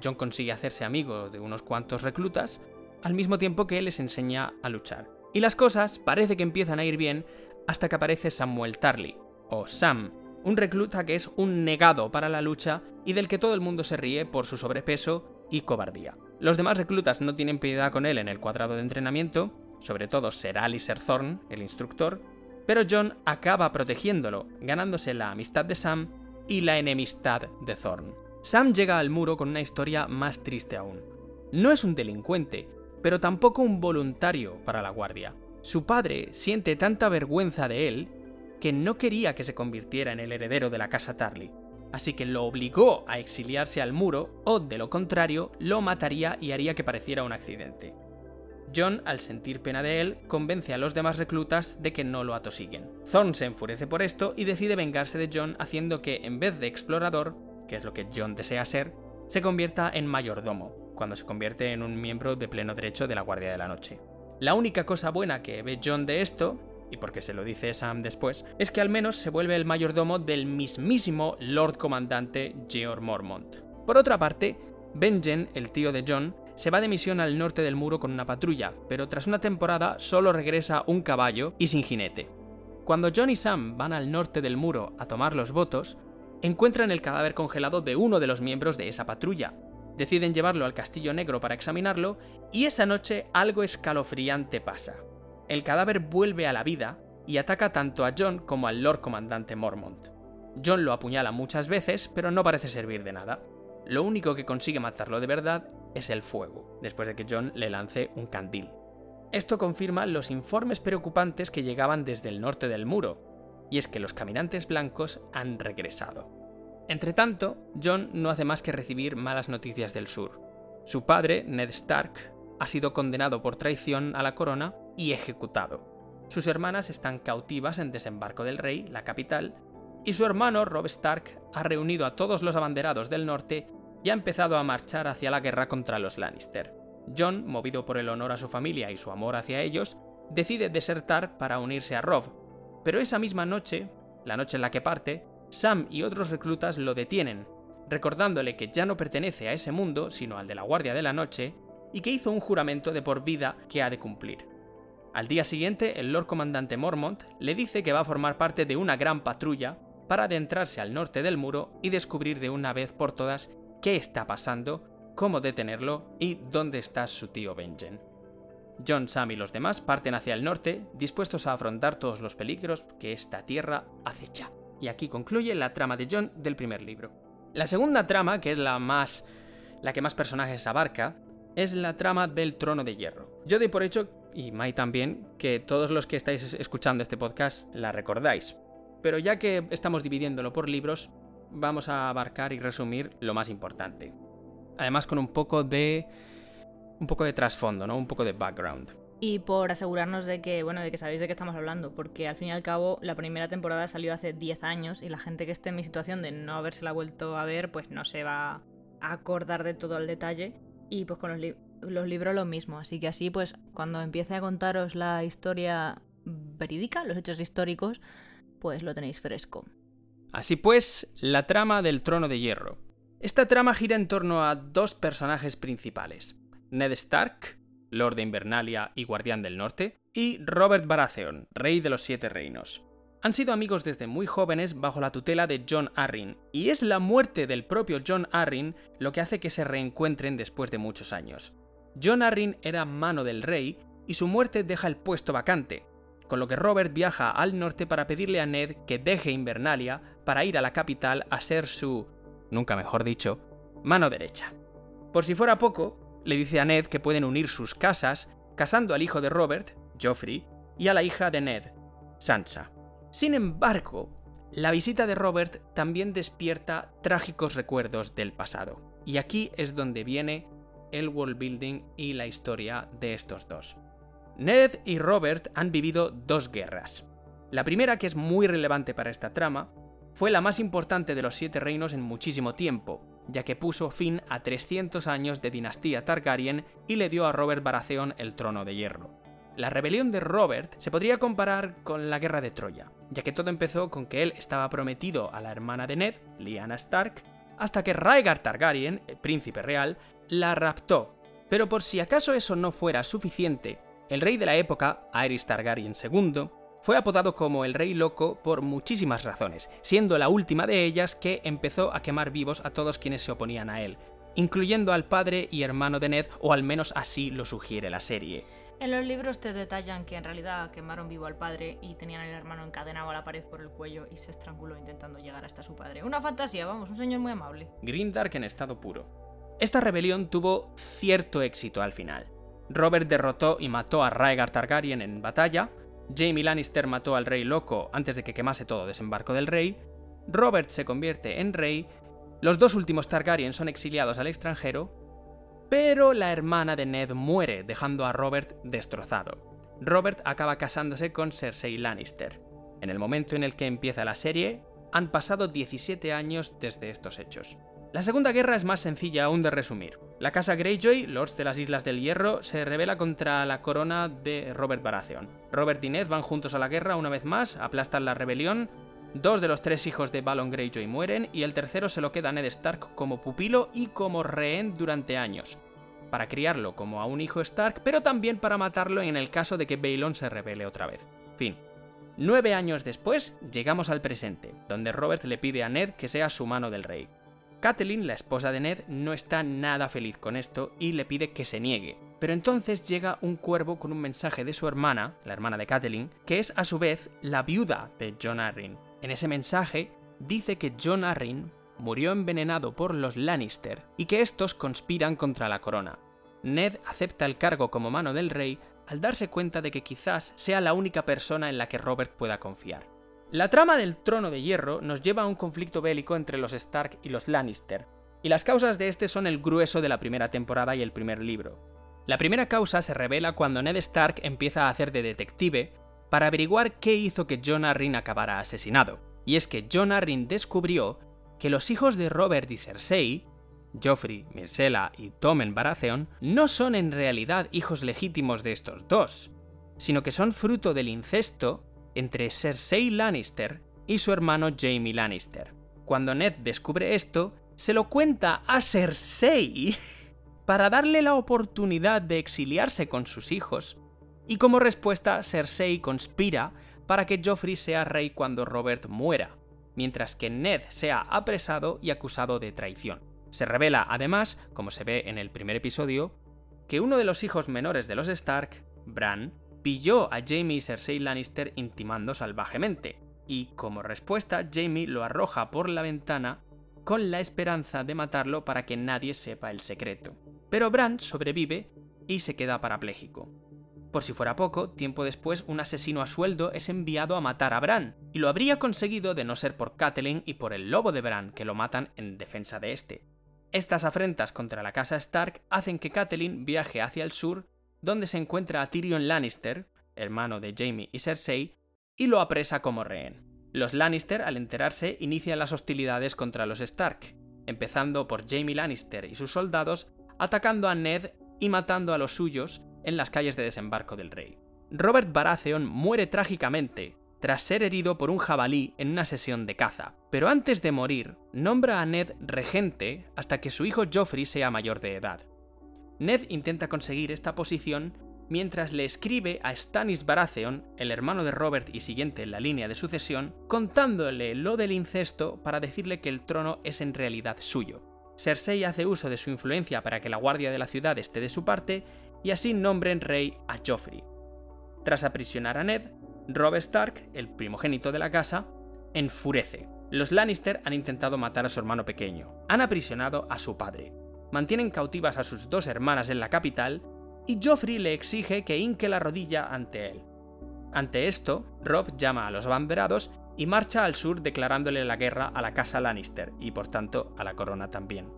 C: John consigue hacerse amigo de unos cuantos reclutas, al mismo tiempo que les enseña a luchar. Y las cosas parece que empiezan a ir bien hasta que aparece Samuel Tarly, o Sam, un recluta que es un negado para la lucha y del que todo el mundo se ríe por su sobrepeso y cobardía. Los demás reclutas no tienen piedad con él en el cuadrado de entrenamiento, sobre todo Ser Alistair Thorne, el instructor, pero John acaba protegiéndolo, ganándose la amistad de Sam y la enemistad de Thorne. Sam llega al muro con una historia más triste aún. No es un delincuente, pero tampoco un voluntario para la guardia. Su padre siente tanta vergüenza de él que no quería que se convirtiera en el heredero de la casa Tarly, así que lo obligó a exiliarse al muro o, de lo contrario, lo mataría y haría que pareciera un accidente. John, al sentir pena de él, convence a los demás reclutas de que no lo atosiguen. Thorne se enfurece por esto y decide vengarse de John haciendo que, en vez de explorador, que es lo que John desea ser, se convierta en mayordomo, cuando se convierte en un miembro de pleno derecho de la Guardia de la Noche. La única cosa buena que ve John de esto, y porque se lo dice Sam después, es que al menos se vuelve el mayordomo del mismísimo Lord Comandante Georg Mormont. Por otra parte, Benjen, el tío de John, se va de misión al norte del muro con una patrulla, pero tras una temporada solo regresa un caballo y sin jinete. Cuando John y Sam van al norte del muro a tomar los votos, encuentran el cadáver congelado de uno de los miembros de esa patrulla. Deciden llevarlo al Castillo Negro para examinarlo y esa noche algo escalofriante pasa. El cadáver vuelve a la vida y ataca tanto a John como al Lord Comandante Mormont. John lo apuñala muchas veces, pero no parece servir de nada. Lo único que consigue matarlo de verdad es el fuego, después de que John le lance un candil. Esto confirma los informes preocupantes que llegaban desde el norte del muro, y es que los caminantes blancos han regresado. Entretanto, John no hace más que recibir malas noticias del sur. Su padre, Ned Stark, ha sido condenado por traición a la corona y ejecutado. Sus hermanas están cautivas en Desembarco del Rey, la capital, y su hermano, Rob Stark, ha reunido a todos los abanderados del norte y ha empezado a marchar hacia la guerra contra los Lannister. John, movido por el honor a su familia y su amor hacia ellos, decide desertar para unirse a Rob, pero esa misma noche, la noche en la que parte, Sam y otros reclutas lo detienen, recordándole que ya no pertenece a ese mundo, sino al de la Guardia de la Noche, y que hizo un juramento de por vida que ha de cumplir. Al día siguiente, el Lord Comandante Mormont le dice que va a formar parte de una gran patrulla para adentrarse al norte del muro y descubrir de una vez por todas qué está pasando, cómo detenerlo y dónde está su tío Benjen. John, Sam y los demás parten hacia el norte, dispuestos a afrontar todos los peligros que esta tierra acecha. Y aquí concluye la trama de John del primer libro. La segunda trama, que es la más la que más personajes abarca, es la trama del Trono de Hierro. Yo doy por hecho y Mai también, que todos los que estáis escuchando este podcast la recordáis. Pero ya que estamos dividiéndolo por libros, vamos a abarcar y resumir lo más importante. Además con un poco de un poco de trasfondo, ¿no? Un poco de background.
D: Y por asegurarnos de que, bueno, de que sabéis de qué estamos hablando, porque al fin y al cabo la primera temporada salió hace 10 años y la gente que esté en mi situación de no habérsela vuelto a ver, pues no se va a acordar de todo el detalle. Y pues con los, libros los libros lo mismo, así que así pues cuando empiece a contaros la historia verídica, los hechos históricos, pues lo tenéis fresco.
C: Así pues, la trama del Trono de Hierro. Esta trama gira en torno a dos personajes principales, Ned Stark, Lord de Invernalia y Guardián del Norte, y Robert Baratheon, Rey de los Siete Reinos. Han sido amigos desde muy jóvenes bajo la tutela de John Arryn, y es la muerte del propio John Arryn lo que hace que se reencuentren después de muchos años. John Arryn era mano del rey y su muerte deja el puesto vacante, con lo que Robert viaja al norte para pedirle a Ned que deje Invernalia para ir a la capital a ser su, nunca mejor dicho, mano derecha. Por si fuera poco, le dice a Ned que pueden unir sus casas, casando al hijo de Robert, Joffrey, y a la hija de Ned, Sansa. Sin embargo, la visita de Robert también despierta trágicos recuerdos del pasado. Y aquí es donde viene el world building y la historia de estos dos. Ned y Robert han vivido dos guerras. La primera, que es muy relevante para esta trama, fue la más importante de los Siete Reinos en muchísimo tiempo, ya que puso fin a 300 años de dinastía Targaryen y le dio a Robert Baratheon el trono de hierro. La rebelión de Robert se podría comparar con la guerra de Troya, ya que todo empezó con que él estaba prometido a la hermana de Ned, Lyanna Stark, hasta que Rhaegar Targaryen, príncipe real, la raptó. Pero por si acaso eso no fuera suficiente, el rey de la época, Aerys Targaryen II, fue apodado como el Rey Loco por muchísimas razones, siendo la última de ellas que empezó a quemar vivos a todos quienes se oponían a él, incluyendo al padre y hermano de Ned, o al menos así lo sugiere la serie.
D: En los libros te detallan que en realidad quemaron vivo al padre y tenían al hermano encadenado a la pared por el cuello y se estranguló intentando llegar hasta su padre. Una fantasía, vamos, un señor muy amable.
C: Grimdark en estado puro. Esta rebelión tuvo cierto éxito al final. Robert derrotó y mató a Rhaegar Targaryen en batalla, Jaime Lannister mató al Rey Loco antes de que quemase todo desembarco del rey, Robert se convierte en rey, los dos últimos Targaryen son exiliados al extranjero, pero la hermana de Ned muere dejando a Robert destrozado. Robert acaba casándose con Cersei Lannister. En el momento en el que empieza la serie, han pasado 17 años desde estos hechos. La Segunda Guerra es más sencilla aún de resumir. La casa Greyjoy, Lords de las Islas del Hierro, se revela contra la corona de Robert Baratheon. Robert y Ned van juntos a la guerra una vez más, aplastan la rebelión, dos de los tres hijos de Balon Greyjoy mueren y el tercero se lo queda a Ned Stark como pupilo y como rehén durante años, para criarlo como a un hijo Stark, pero también para matarlo en el caso de que Balon se revele otra vez. Fin. Nueve años después, llegamos al presente, donde Robert le pide a Ned que sea su mano del rey. Catelyn, la esposa de Ned, no está nada feliz con esto y le pide que se niegue. Pero entonces llega un cuervo con un mensaje de su hermana, la hermana de Catelyn, que es a su vez la viuda de John Arryn. En ese mensaje dice que John Arryn murió envenenado por los Lannister y que estos conspiran contra la corona. Ned acepta el cargo como mano del rey al darse cuenta de que quizás sea la única persona en la que Robert pueda confiar. La trama del Trono de Hierro nos lleva a un conflicto bélico entre los Stark y los Lannister, y las causas de este son el grueso de la primera temporada y el primer libro. La primera causa se revela cuando Ned Stark empieza a hacer de detective para averiguar qué hizo que Jon Arryn acabara asesinado. Y es que Jon Arryn descubrió que los hijos de Robert y Cersei, Joffrey, Myrcella y Tommen Baratheon, no son en realidad hijos legítimos de estos dos, sino que son fruto del incesto entre Cersei Lannister y su hermano Jaime Lannister. Cuando Ned descubre esto, se lo cuenta a Cersei para darle la oportunidad de exiliarse con sus hijos, y como respuesta Cersei conspira para que Joffrey sea rey cuando Robert muera, mientras que Ned sea apresado y acusado de traición. Se revela además, como se ve en el primer episodio, que uno de los hijos menores de los Stark, Bran, pilló a Jaime y Cersei Lannister intimando salvajemente, y como respuesta Jaime lo arroja por la ventana con la esperanza de matarlo para que nadie sepa el secreto. Pero Bran sobrevive y se queda parapléjico. Por si fuera poco, tiempo después un asesino a sueldo es enviado a matar a Bran, y lo habría conseguido de no ser por Catelyn y por el lobo de Bran, que lo matan en defensa de este. Estas afrentas contra la casa Stark hacen que Catelyn viaje hacia el sur, donde se encuentra a Tyrion Lannister, hermano de Jaime y Cersei, y lo apresa como rehén. Los Lannister, al enterarse, inician las hostilidades contra los Stark, empezando por Jaime Lannister y sus soldados atacando a Ned y matando a los suyos en las calles de desembarco del rey. Robert Baratheon muere trágicamente tras ser herido por un jabalí en una sesión de caza, pero antes de morir, nombra a Ned regente hasta que su hijo Joffrey sea mayor de edad. Ned intenta conseguir esta posición mientras le escribe a Stannis Baratheon, el hermano de Robert y siguiente en la línea de sucesión, contándole lo del incesto para decirle que el trono es en realidad suyo. Cersei hace uso de su influencia para que la guardia de la ciudad esté de su parte y así nombren rey a Joffrey. Tras aprisionar a Ned, Robb Stark, el primogénito de la casa, enfurece. Los Lannister han intentado matar a su hermano pequeño, han aprisionado a su padre, mantienen cautivas a sus dos hermanas en la capital y Joffrey le exige que hinque la rodilla ante él. Ante esto, Robb llama a los banderados y marcha al sur declarándole la guerra a la casa Lannister y por tanto a la corona también.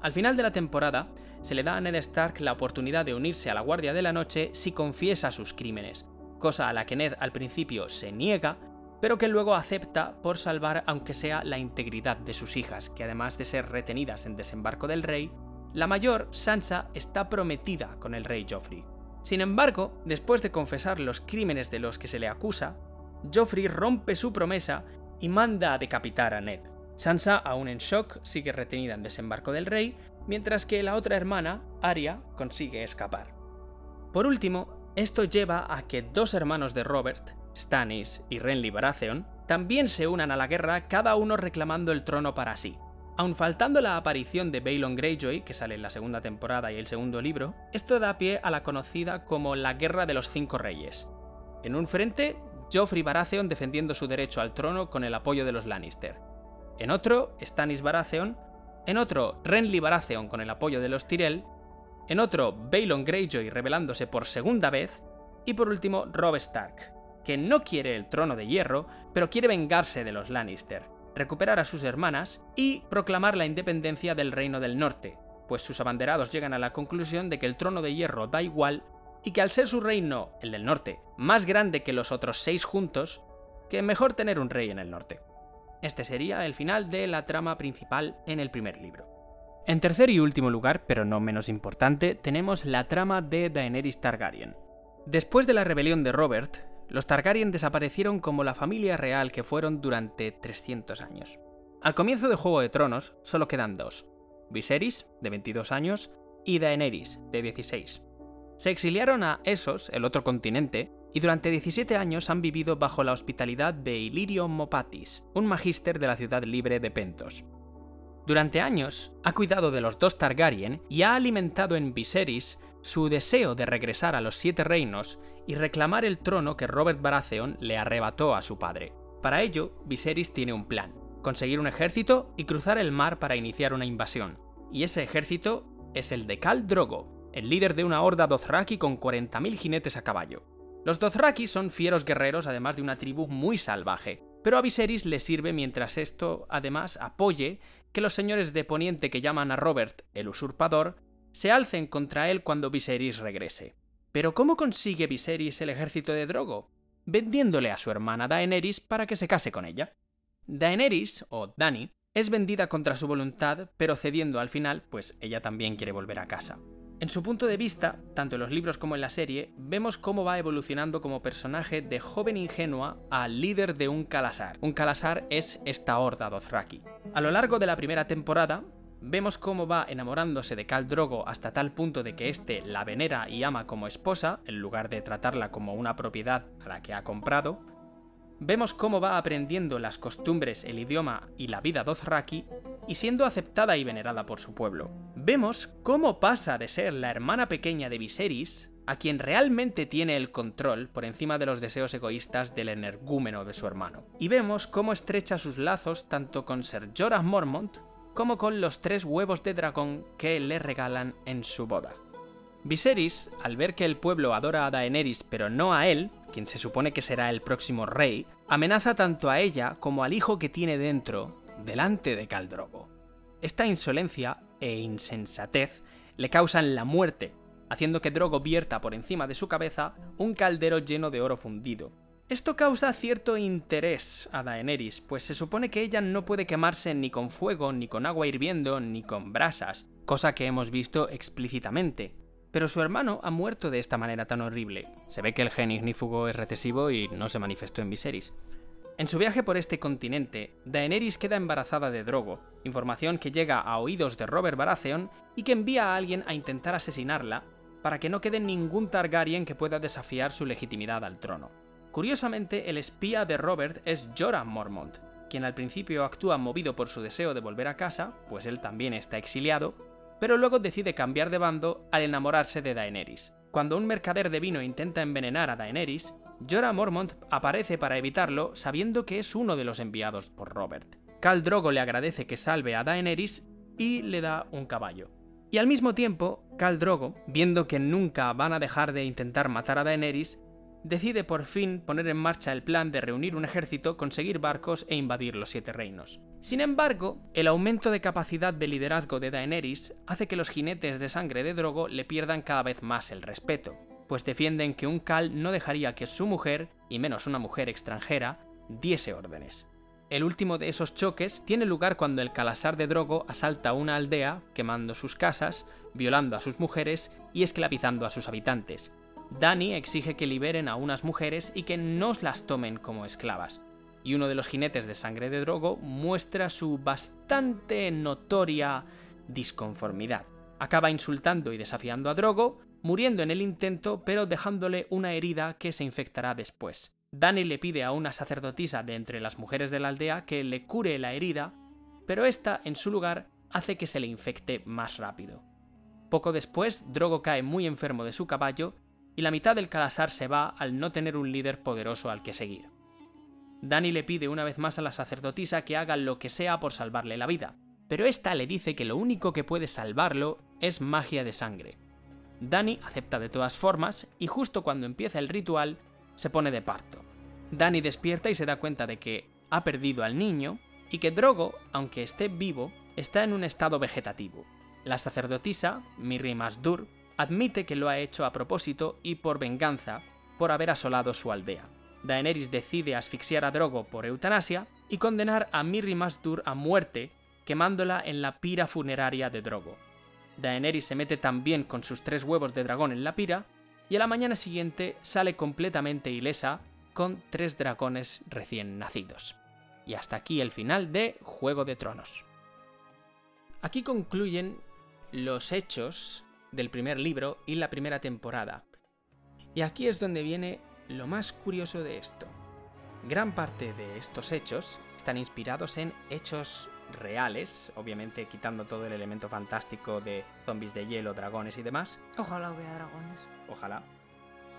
C: Al final de la temporada, se le da a Ned Stark la oportunidad de unirse a la Guardia de la Noche si confiesa sus crímenes, cosa a la que Ned al principio se niega, pero que luego acepta por salvar aunque sea la integridad de sus hijas, que además de ser retenidas en desembarco del rey, la mayor, Sansa, está prometida con el rey Joffrey. Sin embargo, después de confesar los crímenes de los que se le acusa, Joffrey rompe su promesa y manda a decapitar a Ned. Sansa, aún en shock, sigue retenida en desembarco del rey, mientras que la otra hermana, Arya, consigue escapar. Por último, esto lleva a que dos hermanos de Robert, Stannis y Renly Baratheon, también se unan a la guerra, cada uno reclamando el trono para sí. Aun faltando la aparición de Balon Greyjoy, que sale en la segunda temporada y el segundo libro, esto da pie a la conocida como la Guerra de los Cinco Reyes. En un frente, Joffrey Baratheon defendiendo su derecho al trono con el apoyo de los Lannister. En otro, Stannis Baratheon. En otro, Renly Baratheon con el apoyo de los Tyrell. En otro, Balon Greyjoy rebelándose por segunda vez. Y por último, Robb Stark, que no quiere el trono de hierro, pero quiere vengarse de los Lannister, recuperar a sus hermanas y proclamar la independencia del Reino del Norte, pues sus abanderados llegan a la conclusión de que el trono de hierro da igual y que al ser su reino, el del norte, más grande que los otros seis juntos, que mejor tener un rey en el norte. Este sería el final de la trama principal en el primer libro. En tercer y último lugar, pero no menos importante, tenemos la trama de Daenerys Targaryen. Después de la rebelión de Robert, los Targaryen desaparecieron como la familia real que fueron durante 300 años. Al comienzo de Juego de Tronos solo quedan dos, Viserys, de 22 años, y Daenerys, de 16. Se exiliaron a Essos, el otro continente, y durante 17 años han vivido bajo la hospitalidad de Illyrio Mopatis, un magíster de la ciudad libre de Pentos. Durante años ha cuidado de los dos Targaryen y ha alimentado en Viserys su deseo de regresar a los Siete Reinos y reclamar el trono que Robert Baratheon le arrebató a su padre. Para ello, Viserys tiene un plan, conseguir un ejército y cruzar el mar para iniciar una invasión. Y ese ejército es el de Khal Drogo, el líder de una horda Dothraki con 40.000 jinetes a caballo. Los Dothraki son fieros guerreros además de una tribu muy salvaje, pero a Viserys le sirve mientras esto, además, apoye que los señores de Poniente que llaman a Robert el usurpador se alcen contra él cuando Viserys regrese. Pero ¿cómo consigue Viserys el ejército de Drogo? Vendiéndole a su hermana Daenerys para que se case con ella. Daenerys, o Dany, es vendida contra su voluntad, pero cediendo al final, pues ella también quiere volver a casa. En su punto de vista, tanto en los libros como en la serie, vemos cómo va evolucionando como personaje de joven ingenua a líder de un Kalasar. Un Kalasar es esta horda Dothraki. A lo largo de la primera temporada, vemos cómo va enamorándose de Khal Drogo hasta tal punto de que éste la venera y ama como esposa, en lugar de tratarla como una propiedad a la que ha comprado, Vemos cómo va aprendiendo las costumbres, el idioma y la vida dothraki y siendo aceptada y venerada por su pueblo. Vemos cómo pasa de ser la hermana pequeña de Viserys a quien realmente tiene el control por encima de los deseos egoístas del energúmeno de su hermano. Y vemos cómo estrecha sus lazos tanto con Ser Jorah Mormont como con los tres huevos de dragón que le regalan en su boda. Viserys, al ver que el pueblo adora a Daenerys pero no a él, quien se supone que será el próximo rey, amenaza tanto a ella como al hijo que tiene dentro delante de Caldrogo. Esta insolencia e insensatez le causan la muerte, haciendo que Drogo vierta por encima de su cabeza un caldero lleno de oro fundido. Esto causa cierto interés a Daenerys, pues se supone que ella no puede quemarse ni con fuego, ni con agua hirviendo, ni con brasas, cosa que hemos visto explícitamente. Pero su hermano ha muerto de esta manera tan horrible. Se ve que el gen ignífugo es recesivo y no se manifestó en Viserys. En su viaje por este continente, Daenerys queda embarazada de Drogo, información que llega a oídos de Robert Baratheon y que envía a alguien a intentar asesinarla para que no quede ningún Targaryen que pueda desafiar su legitimidad al trono. Curiosamente, el espía de Robert es Jorah Mormont, quien al principio actúa movido por su deseo de volver a casa, pues él también está exiliado, pero luego decide cambiar de bando al enamorarse de Daenerys. Cuando un mercader de vino intenta envenenar a Daenerys, Jorah Mormont aparece para evitarlo sabiendo que es uno de los enviados por Robert. Khal Drogo le agradece que salve a Daenerys y le da un caballo. Y al mismo tiempo, Khal Drogo, viendo que nunca van a dejar de intentar matar a Daenerys, decide por fin poner en marcha el plan de reunir un ejército, conseguir barcos e invadir los Siete Reinos. Sin embargo, el aumento de capacidad de liderazgo de Daenerys hace que los jinetes de sangre de Drogo le pierdan cada vez más el respeto, pues defienden que un Cal no dejaría que su mujer, y menos una mujer extranjera, diese órdenes. El último de esos choques tiene lugar cuando el Calasar de Drogo asalta una aldea, quemando sus casas, violando a sus mujeres y esclavizando a sus habitantes, Dani exige que liberen a unas mujeres y que no las tomen como esclavas. Y uno de los jinetes de sangre de Drogo muestra su bastante notoria disconformidad. Acaba insultando y desafiando a Drogo, muriendo en el intento, pero dejándole una herida que se infectará después. Dani le pide a una sacerdotisa de entre las mujeres de la aldea que le cure la herida, pero esta, en su lugar, hace que se le infecte más rápido. Poco después, Drogo cae muy enfermo de su caballo y la mitad del Calasar se va al no tener un líder poderoso al que seguir. Dani le pide una vez más a la sacerdotisa que haga lo que sea por salvarle la vida, pero esta le dice que lo único que puede salvarlo es magia de sangre. Dani acepta de todas formas y justo cuando empieza el ritual se pone de parto. Dani despierta y se da cuenta de que ha perdido al niño y que Drogo, aunque esté vivo, está en un estado vegetativo. La sacerdotisa, Mirri Masdur, admite que lo ha hecho a propósito y por venganza por haber asolado su aldea. Daenerys decide asfixiar a Drogo por eutanasia y condenar a Mirri Masdur a muerte quemándola en la pira funeraria de Drogo. Daenerys se mete también con sus tres huevos de dragón en la pira y a la mañana siguiente sale completamente ilesa con tres dragones recién nacidos. Y hasta aquí el final de Juego de Tronos. Aquí concluyen los hechos del primer libro y la primera temporada. Y aquí es donde viene lo más curioso de esto. Gran parte de estos hechos están inspirados en hechos reales, obviamente quitando todo el elemento fantástico de zombies de hielo, dragones y demás.
D: Ojalá hubiera dragones.
C: Ojalá.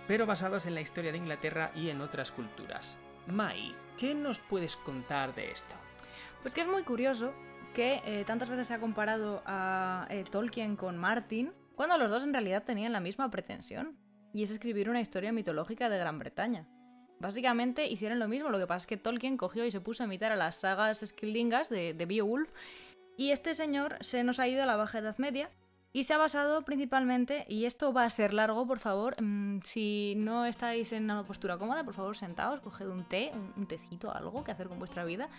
C: Pero basados en la historia de Inglaterra y en otras culturas. Mai, ¿qué nos puedes contar de esto?
D: Pues que es muy curioso que eh, tantas veces se ha comparado a eh, Tolkien con Martin, cuando los dos en realidad tenían la misma pretensión, y es escribir una historia mitológica de Gran Bretaña. Básicamente hicieron lo mismo, lo que pasa es que Tolkien cogió y se puso a imitar a las sagas Skildingas de, de Beowulf y este señor se nos ha ido a la Baja Edad Media y se ha basado principalmente, y esto va a ser largo, por favor, mm, si no estáis en una postura cómoda, por favor sentaos, coged un té, un, tecito, algo que hacer con vuestra vida,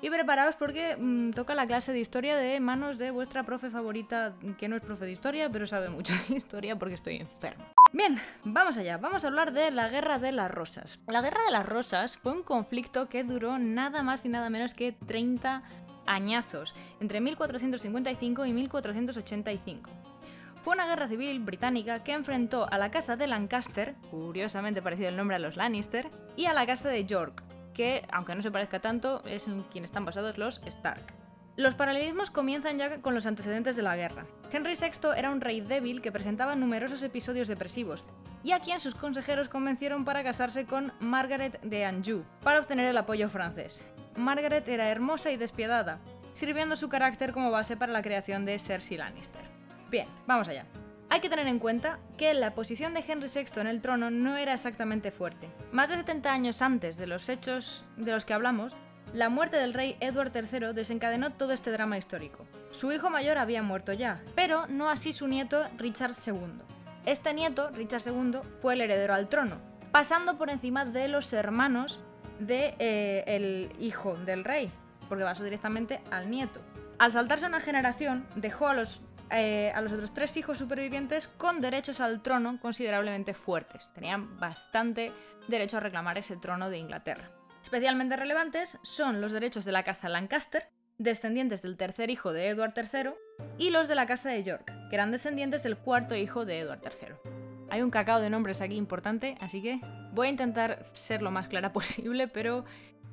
D: y preparaos porque mm, toca la clase de historia de manos de vuestra profe favorita, que no es profe de historia, pero sabe mucho de historia porque estoy enfermo. Bien, vamos allá, vamos a hablar de la Guerra de las Rosas. La Guerra de las Rosas fue un conflicto que duró nada más y nada menos que 30 añazos, entre 1455 y 1485. Fue una guerra civil británica que enfrentó a la casa de Lancaster, curiosamente parecido el nombre a los Lannister, y a la casa de York, que, aunque no se parezca tanto, es en quien están basados los Stark. Los paralelismos comienzan ya con los antecedentes de la guerra. Henry VI era un rey débil que presentaba numerosos episodios depresivos, y a quien sus consejeros convencieron para casarse con Margaret de Anjou, para obtener el apoyo francés. Margaret era hermosa y despiadada, sirviendo su carácter como base para la creación de Cersei Lannister. Bien, vamos allá. Hay que tener en cuenta que la posición de Henry VI en el trono no era exactamente fuerte. Más de 70 años antes de los hechos de los que hablamos, la muerte del rey Edward III desencadenó todo este drama histórico. Su hijo mayor había muerto ya, pero no así su nieto Richard II. Este nieto, Richard II, fue el heredero al trono, pasando por encima de los hermanos del de, eh, hijo del rey, porque pasó directamente al nieto. Al saltarse una generación, dejó a los, eh, a los otros tres hijos supervivientes con derechos al trono considerablemente fuertes. Tenían bastante derecho a reclamar ese trono de Inglaterra. Especialmente relevantes son los derechos de la casa Lancaster, descendientes del tercer hijo de Edward III, y los de la casa de York, que eran descendientes del cuarto hijo de Edward III. Hay un cacao de nombres aquí importante, así que voy a intentar ser lo más clara posible, pero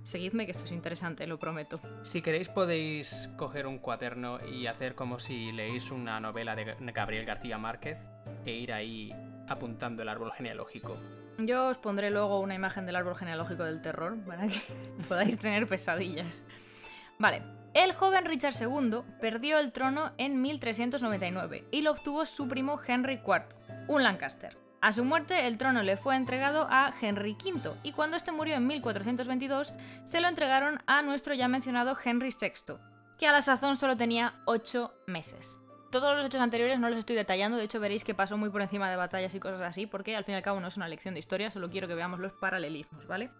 D: seguidme que esto es interesante, lo prometo.
C: Si queréis podéis coger un cuaderno y hacer como si leéis una novela de Gabriel García Márquez e ir ahí apuntando el árbol genealógico.
D: Yo os pondré luego una imagen del árbol genealógico del terror para que podáis tener pesadillas. Vale, el joven Richard II perdió el trono en 1399 y lo obtuvo su primo Henry IV, un Lancaster. A su muerte, el trono le fue entregado a Henry V y cuando este murió en 1422, se lo entregaron a nuestro ya mencionado Henry VI, que a la sazón solo tenía 8 meses. Todos los hechos anteriores no los estoy detallando, de hecho veréis que pasó muy por encima de batallas y cosas así, porque al fin y al cabo no es una lección de historia, solo quiero que veamos los paralelismos, ¿vale?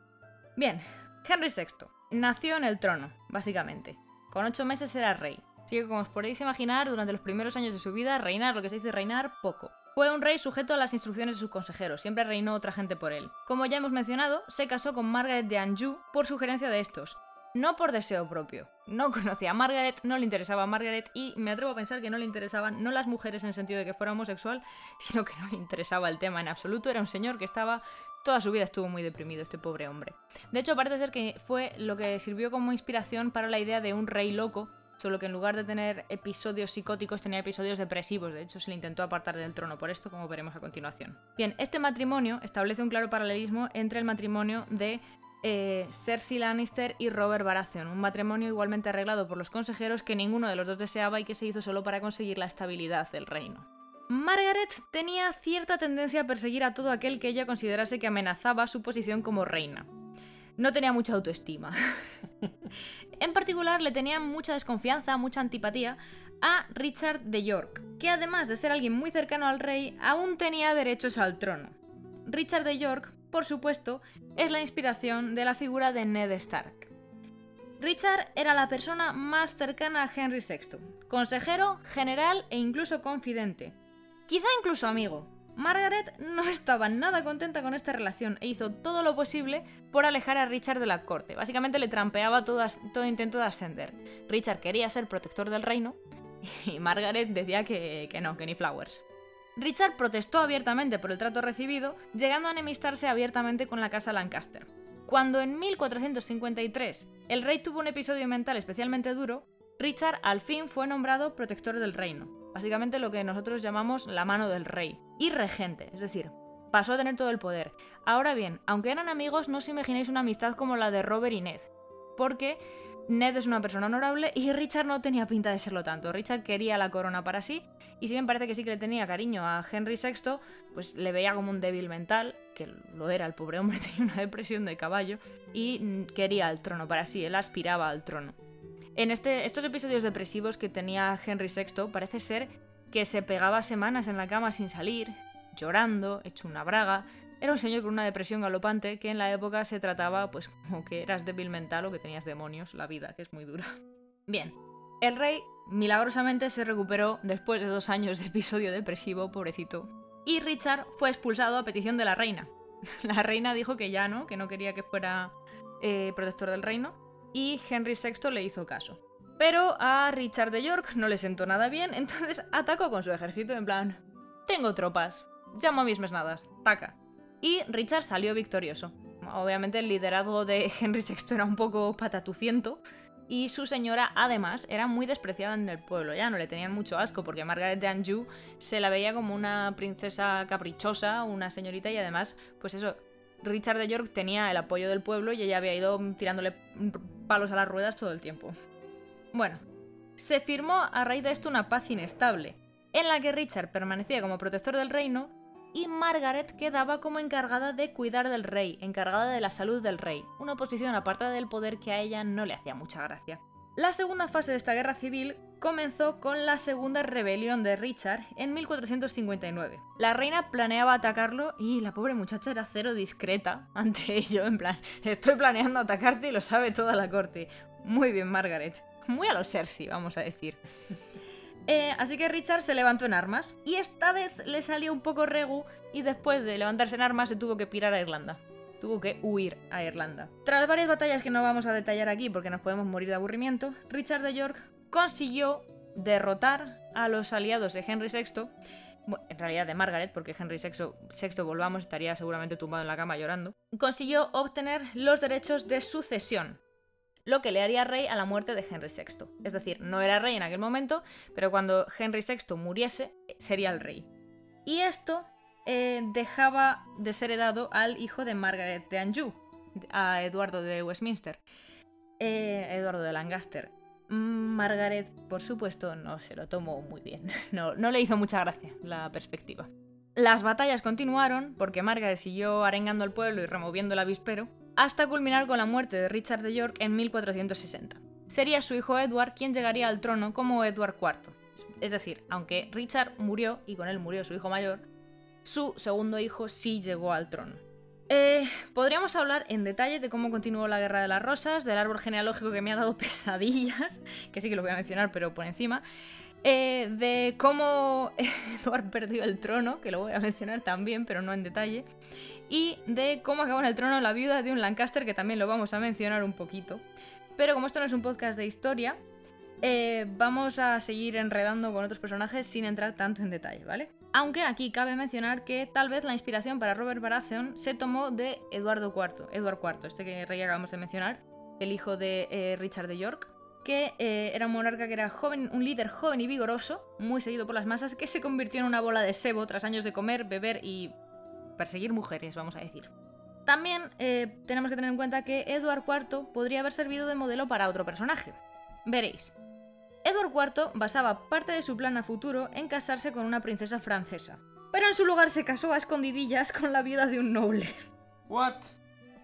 D: Bien, Henry VI nació en el trono, básicamente. Con 8 meses era rey. Así que como os podéis imaginar, durante los primeros años de su vida, reinar, lo que se dice reinar, poco. Fue un rey sujeto a las instrucciones de sus consejeros, siempre reinó otra gente por él. Como ya hemos mencionado, se casó con Margaret de Anjou por sugerencia de estos, no por deseo propio. No conocía a Margaret, no le interesaba a Margaret y me atrevo a pensar que no le interesaban no las mujeres en el sentido de que fuera homosexual, sino que no le interesaba el tema en absoluto. Era un señor que estaba toda su vida estuvo muy deprimido este pobre hombre. De hecho, parece ser que fue lo que sirvió como inspiración para la idea de un rey loco, solo que en lugar de tener episodios psicóticos tenía episodios depresivos, de hecho se le intentó apartar del trono por esto, como veremos a continuación. Bien, este matrimonio establece un claro paralelismo entre el matrimonio de eh, Cersei Lannister y Robert Baratheon, un matrimonio igualmente arreglado por los consejeros que ninguno de los dos deseaba y que se hizo solo para conseguir la estabilidad del reino. Margaret tenía cierta tendencia a perseguir a todo aquel que ella considerase que amenazaba su posición como reina. No tenía mucha autoestima. en particular le tenía mucha desconfianza, mucha antipatía a Richard de York, que además de ser alguien muy cercano al rey, aún tenía derechos al trono. Richard de York, por supuesto, es la inspiración de la figura de Ned Stark. Richard era la persona más cercana a Henry VI, consejero, general e incluso confidente. Quizá incluso amigo. Margaret no estaba nada contenta con esta relación e hizo todo lo posible por alejar a Richard de la corte. Básicamente le trampeaba todo, intento de ascender. Richard quería ser protector del reino y Margaret decía que, que no, que ni flowers. Richard protestó abiertamente por el trato recibido, llegando a enemistarse abiertamente con la casa Lancaster. Cuando en 1453 el rey tuvo un episodio mental especialmente duro, Richard al fin fue nombrado protector del reino, básicamente lo que nosotros llamamos la mano del rey, y regente, es decir, pasó a tener todo el poder. Ahora bien, aunque eran amigos, no os imaginéis una amistad como la de Robert y Ned, porque Ned es una persona honorable y Richard no tenía pinta de serlo tanto. Richard quería la corona para sí y si bien parece que sí que le tenía cariño a Henry VI, pues le veía como un débil mental que lo era, el pobre hombre tenía una depresión de caballo, y mm, quería el trono para sí, él aspiraba al trono. En este, estos episodios depresivos que tenía Henry VI, parece ser que se pegaba semanas en la cama sin salir, llorando, hecho una braga. Era un señor con una depresión galopante que en la época se trataba pues como que eras débil mental o que tenías demonios, la vida, que es muy dura. Bien, el rey milagrosamente se recuperó después de dos años de episodio depresivo, pobrecito. Y Richard fue expulsado a petición de la reina. La reina dijo que ya no, que no quería que fuera eh, protector del reino, y Henry VI le hizo caso. Pero a Richard de York no le sentó nada bien, entonces atacó con su ejército en plan, tengo tropas, llamo a mis mesnadas, taca. Y Richard salió victorioso. Obviamente el liderazgo de Henry VI era un poco patatuciento, y su señora además era muy despreciada en el pueblo, ya no le tenían mucho asco porque Margaret de Anjou se la veía como una princesa caprichosa, una señorita y además, pues eso, Richard de York tenía el apoyo del pueblo y ella había ido tirándole palos a las ruedas todo el tiempo. Bueno, se firmó a raíz de esto una paz inestable, en la que Richard permanecía como protector del reino y Margaret quedaba como encargada de cuidar del rey, encargada de la salud del rey, una posición apartada del poder que a ella no le hacía mucha gracia. La segunda fase de esta guerra civil comenzó con la segunda rebelión de Richard en 1459. La reina planeaba atacarlo y la pobre muchacha era cero discreta ante ello, en plan, estoy planeando atacarte y lo sabe toda la corte. Muy bien, Margaret. Muy a lo Cersei, vamos a decir. Eh, así que Richard se levantó en armas y esta vez le salió un poco regu y después de levantarse en armas se tuvo que pirar a Irlanda. Tuvo que huir a Irlanda. Tras varias batallas que no vamos a detallar aquí porque nos podemos morir de aburrimiento, Richard de York consiguió derrotar a los aliados de Henry VI, en realidad de Margaret, porque Henry VI, VI, volvamos, estaría seguramente tumbado en la cama llorando, consiguió obtener los derechos de sucesión, lo que le haría rey a la muerte de Henry VI. Es decir, no era rey en aquel momento, pero cuando Henry VI muriese, sería el rey. Y esto eh, dejaba de ser heredado al hijo de Margaret de Anjou, a Eduardo de Westminster, eh, Eduardo de Lancaster. Margaret, por supuesto, no se lo tomó muy bien. No, no le hizo mucha gracia la perspectiva. Las batallas continuaron porque Margaret siguió arengando al pueblo y removiendo el avispero, hasta culminar con la muerte de Richard de York en 1460. Sería su hijo Edward quien llegaría al trono como Edward IV. Es decir, aunque Richard murió y con él murió su hijo mayor, su segundo hijo sí llegó al trono. Eh, podríamos hablar en detalle de cómo continuó la Guerra de las Rosas, del árbol genealógico que me ha dado pesadillas, que sí que lo voy a mencionar, pero por encima, eh, de cómo Edward perdió el trono, que lo voy a mencionar también, pero no en detalle, y de cómo acabó en el trono la viuda de un Lancaster, que también lo vamos a mencionar un poquito. Pero como esto no es un podcast de historia, eh, vamos a seguir enredando con otros personajes sin entrar tanto en detalle, ¿vale? Aunque aquí cabe mencionar que tal vez la inspiración para Robert Baratheon se tomó de Eduardo IV, Eduardo IV, este que rey acabamos de mencionar, el hijo de eh, Richard de York, que eh, era un monarca que era joven, un líder joven y vigoroso, muy seguido por las masas, que se convirtió en una bola de sebo tras años de comer, beber y perseguir mujeres, vamos a decir. También eh, tenemos que tener en cuenta que Edward IV podría haber servido de modelo para otro personaje. Veréis. Edward IV basaba parte de su plan a futuro en casarse con una princesa francesa, pero en su lugar se casó a escondidillas con la viuda de un noble.
C: What?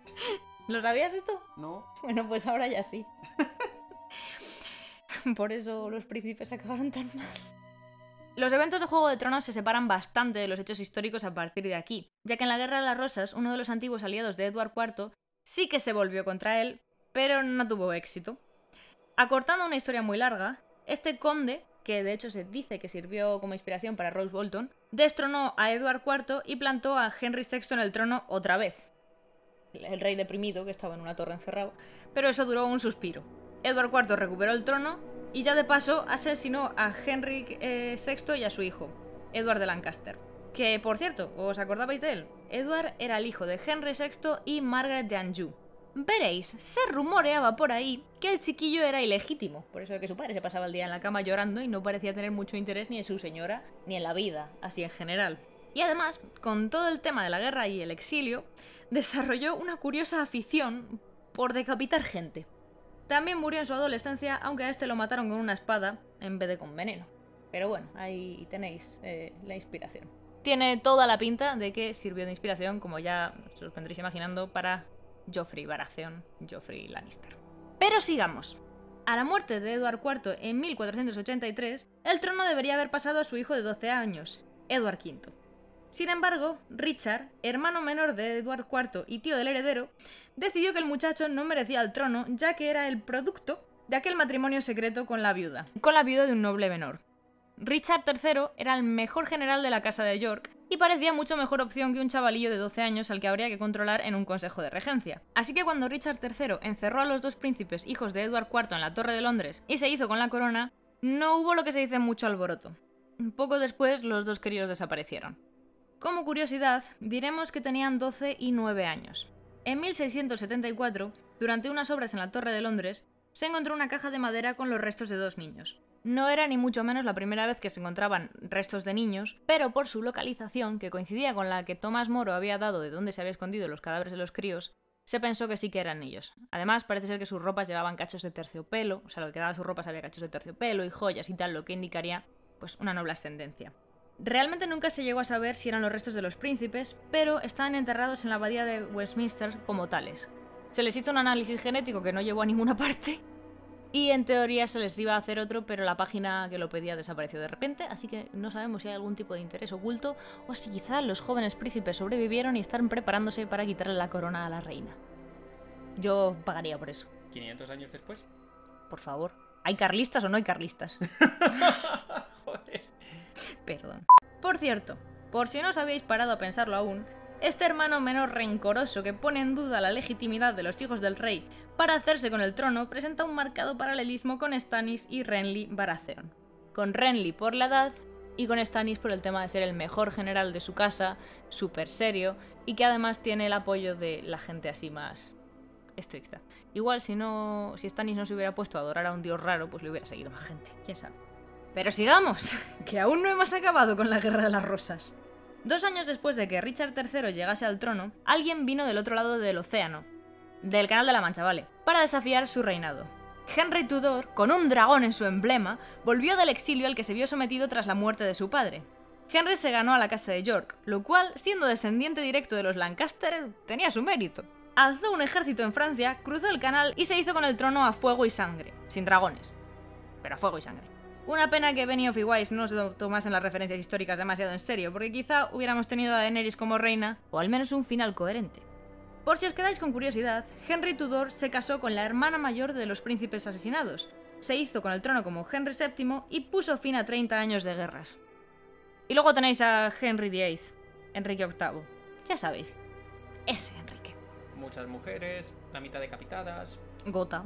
D: ¿Lo sabías esto?
C: No.
D: Bueno, pues ahora ya sí. Por eso los príncipes acabaron tan mal. Los eventos de Juego de Tronos se separan bastante de los hechos históricos a partir de aquí, ya que en la Guerra de las Rosas, uno de los antiguos aliados de Edward IV sí que se volvió contra él, pero no tuvo éxito. Acortando una historia muy larga, este conde, que de hecho se dice que sirvió como inspiración para Rose Bolton, destronó a Edward IV y plantó a Henry VI en el trono otra vez. El rey deprimido que estaba en una torre encerrado, pero eso duró un suspiro. Edward IV recuperó el trono y ya de paso asesinó a Henry VI eh, y a su hijo, Edward de Lancaster. Que, por cierto, ¿os acordabais de él? Edward era el hijo de Henry VI y Margaret de Anjou. Veréis, se rumoreaba por ahí que el chiquillo era ilegítimo, por eso de que su padre se pasaba el día en la cama llorando y no parecía tener mucho interés ni en su señora ni en la vida, así en general. Y además, con todo el tema de la guerra y el exilio, desarrolló una curiosa afición por decapitar gente. También murió en su adolescencia, aunque a este lo mataron con una espada en vez de con veneno. Pero bueno, ahí tenéis eh, la inspiración. tiene toda la pinta de que sirvió de inspiración, como ya os vendréis imaginando, para Joffrey Baratheon, Joffrey Lannister. Pero sigamos. A la muerte de Edward IV en 1483, el trono debería haber pasado a su hijo de 12 años, Edward V. Sin embargo, Richard, hermano menor de Edward IV y tío del heredero, decidió que el muchacho no merecía el trono ya que era el producto de aquel matrimonio secreto con la viuda, con la viuda de un noble menor. Richard III era el mejor general de la casa de York y parecía mucho mejor opción que un chavalillo de 12 años al que habría que controlar en un consejo de regencia. Así que cuando Richard III encerró a los dos príncipes hijos de Edward IV en la Torre de Londres y se hizo con la corona, no hubo lo que se dice mucho alboroto. Poco después los dos críos desaparecieron. Como curiosidad, diremos que tenían 12 y 9 años. En 1674, durante unas obras en la Torre de Londres, se encontró una caja de madera con los restos de dos niños. No era ni mucho menos la primera vez que se encontraban restos de niños, pero por su localización, que coincidía con la que Tomás Moro había dado de dónde se había escondido los cadáveres de los críos, se pensó que sí que eran ellos. Además, parece ser que sus ropas llevaban cachos de terciopelo, o sea, lo que de sus ropas había cachos de terciopelo y joyas y tal, lo que indicaría pues una noble ascendencia. Realmente nunca se llegó a saber si eran los restos de los príncipes, pero estaban enterrados en la abadía de Westminster como tales. Se les hizo un análisis genético que no llevó a ninguna parte, y en teoría se les iba a hacer otro, pero la página que lo pedía desapareció de repente, así que no sabemos si hay algún tipo de interés oculto o si quizá los jóvenes príncipes sobrevivieron y están preparándose para quitarle la corona a la reina. Yo pagaría por eso.
C: ¿500 años después?
D: Por favor. ¿Hay carlistas o no hay carlistas?
C: Joder.
D: Perdón. Por cierto, por si no os habéis parado a pensarlo aún, este hermano menor rencoroso que pone en duda la legitimidad de los hijos del rey para hacerse con el trono presenta un marcado paralelismo con Stannis y Renly Baratheon. Con Renly por la edad y con Stannis por el tema de ser el mejor general de su casa, súper serio y que además tiene el apoyo de la gente así más estricta. Igual si no, si Stannis no se hubiera puesto a adorar a un dios raro, pues le hubiera seguido más gente, quién sabe. Pero sigamos, que aún no hemos acabado con la Guerra de las Rosas. Dos años después de que Richard III llegase al trono, alguien vino del otro lado del océano, del Canal de la Mancha, vale, para desafiar su reinado. Henry Tudor, con un dragón en su emblema, volvió del exilio al que se vio sometido tras la muerte de su padre. Henry se ganó a la casa de York, lo cual, siendo descendiente directo de los Lancaster, tenía su mérito. Alzó un ejército en Francia, cruzó el canal y se hizo con el trono a fuego y sangre, sin dragones, pero a fuego y sangre. Una pena que Benioff y Weiss no se tomasen las referencias históricas demasiado en serio, porque quizá hubiéramos tenido a Daenerys como reina, o al menos un final coherente. Por si os quedáis con curiosidad, Henry Tudor se casó con la hermana mayor de los príncipes asesinados, se hizo con el trono como Henry VII y puso fin a 30 años de guerras. Y luego tenéis a Henry VIII, Enrique VIII. Ya sabéis, ese Enrique.
C: Muchas mujeres, la mitad decapitadas.
D: Gota.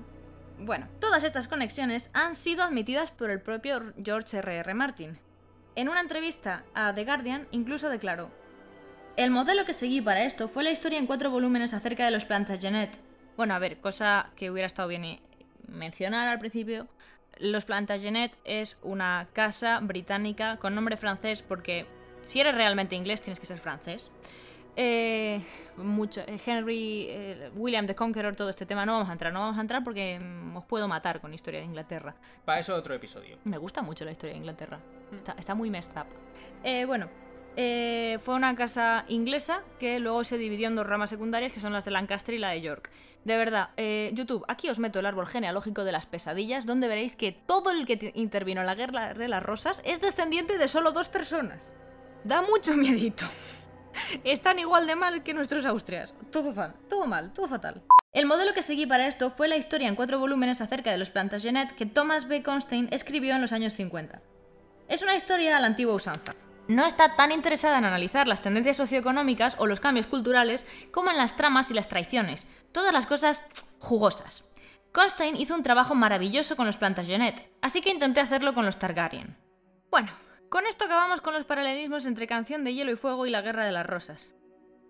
D: Bueno, todas estas conexiones han sido admitidas por el propio George R.R. R. Martin. En una entrevista a The Guardian incluso declaró, el modelo que seguí para esto fue la historia en cuatro volúmenes acerca de los Plantagenet. Bueno, a ver, cosa que hubiera estado bien mencionar al principio. Los Plantagenet es una casa británica con nombre francés porque si eres realmente inglés tienes que ser francés. Eh, mucho, eh, Henry, eh, William the Conqueror, todo este tema no vamos a entrar, no vamos a entrar porque mm, os puedo matar con historia de Inglaterra.
C: Para eso otro episodio.
D: Me gusta mucho la historia de Inglaterra, está, está muy messed up. Eh, bueno, eh, fue una casa inglesa que luego se dividió en dos ramas secundarias que son las de Lancaster y la de York. De verdad, eh, YouTube, aquí os meto el árbol genealógico de las pesadillas, donde veréis que todo el que intervino en la guerra de las rosas es descendiente de solo dos personas. Da mucho miedito. Están igual de mal que nuestros Austrias. Todo mal, todo mal, todo fatal. El modelo que seguí para esto fue la historia en cuatro volúmenes acerca de los Plantagenet que Thomas B. Constein escribió en los años 50. Es una historia a la antigua usanza. No está tan interesada en analizar las tendencias socioeconómicas o los cambios culturales como en las tramas y las traiciones, todas las cosas jugosas. Constein hizo un trabajo maravilloso con los Plantagenet, así que intenté hacerlo con los Targaryen. Bueno, con esto acabamos con los paralelismos entre Canción de Hielo y Fuego y la Guerra de las Rosas.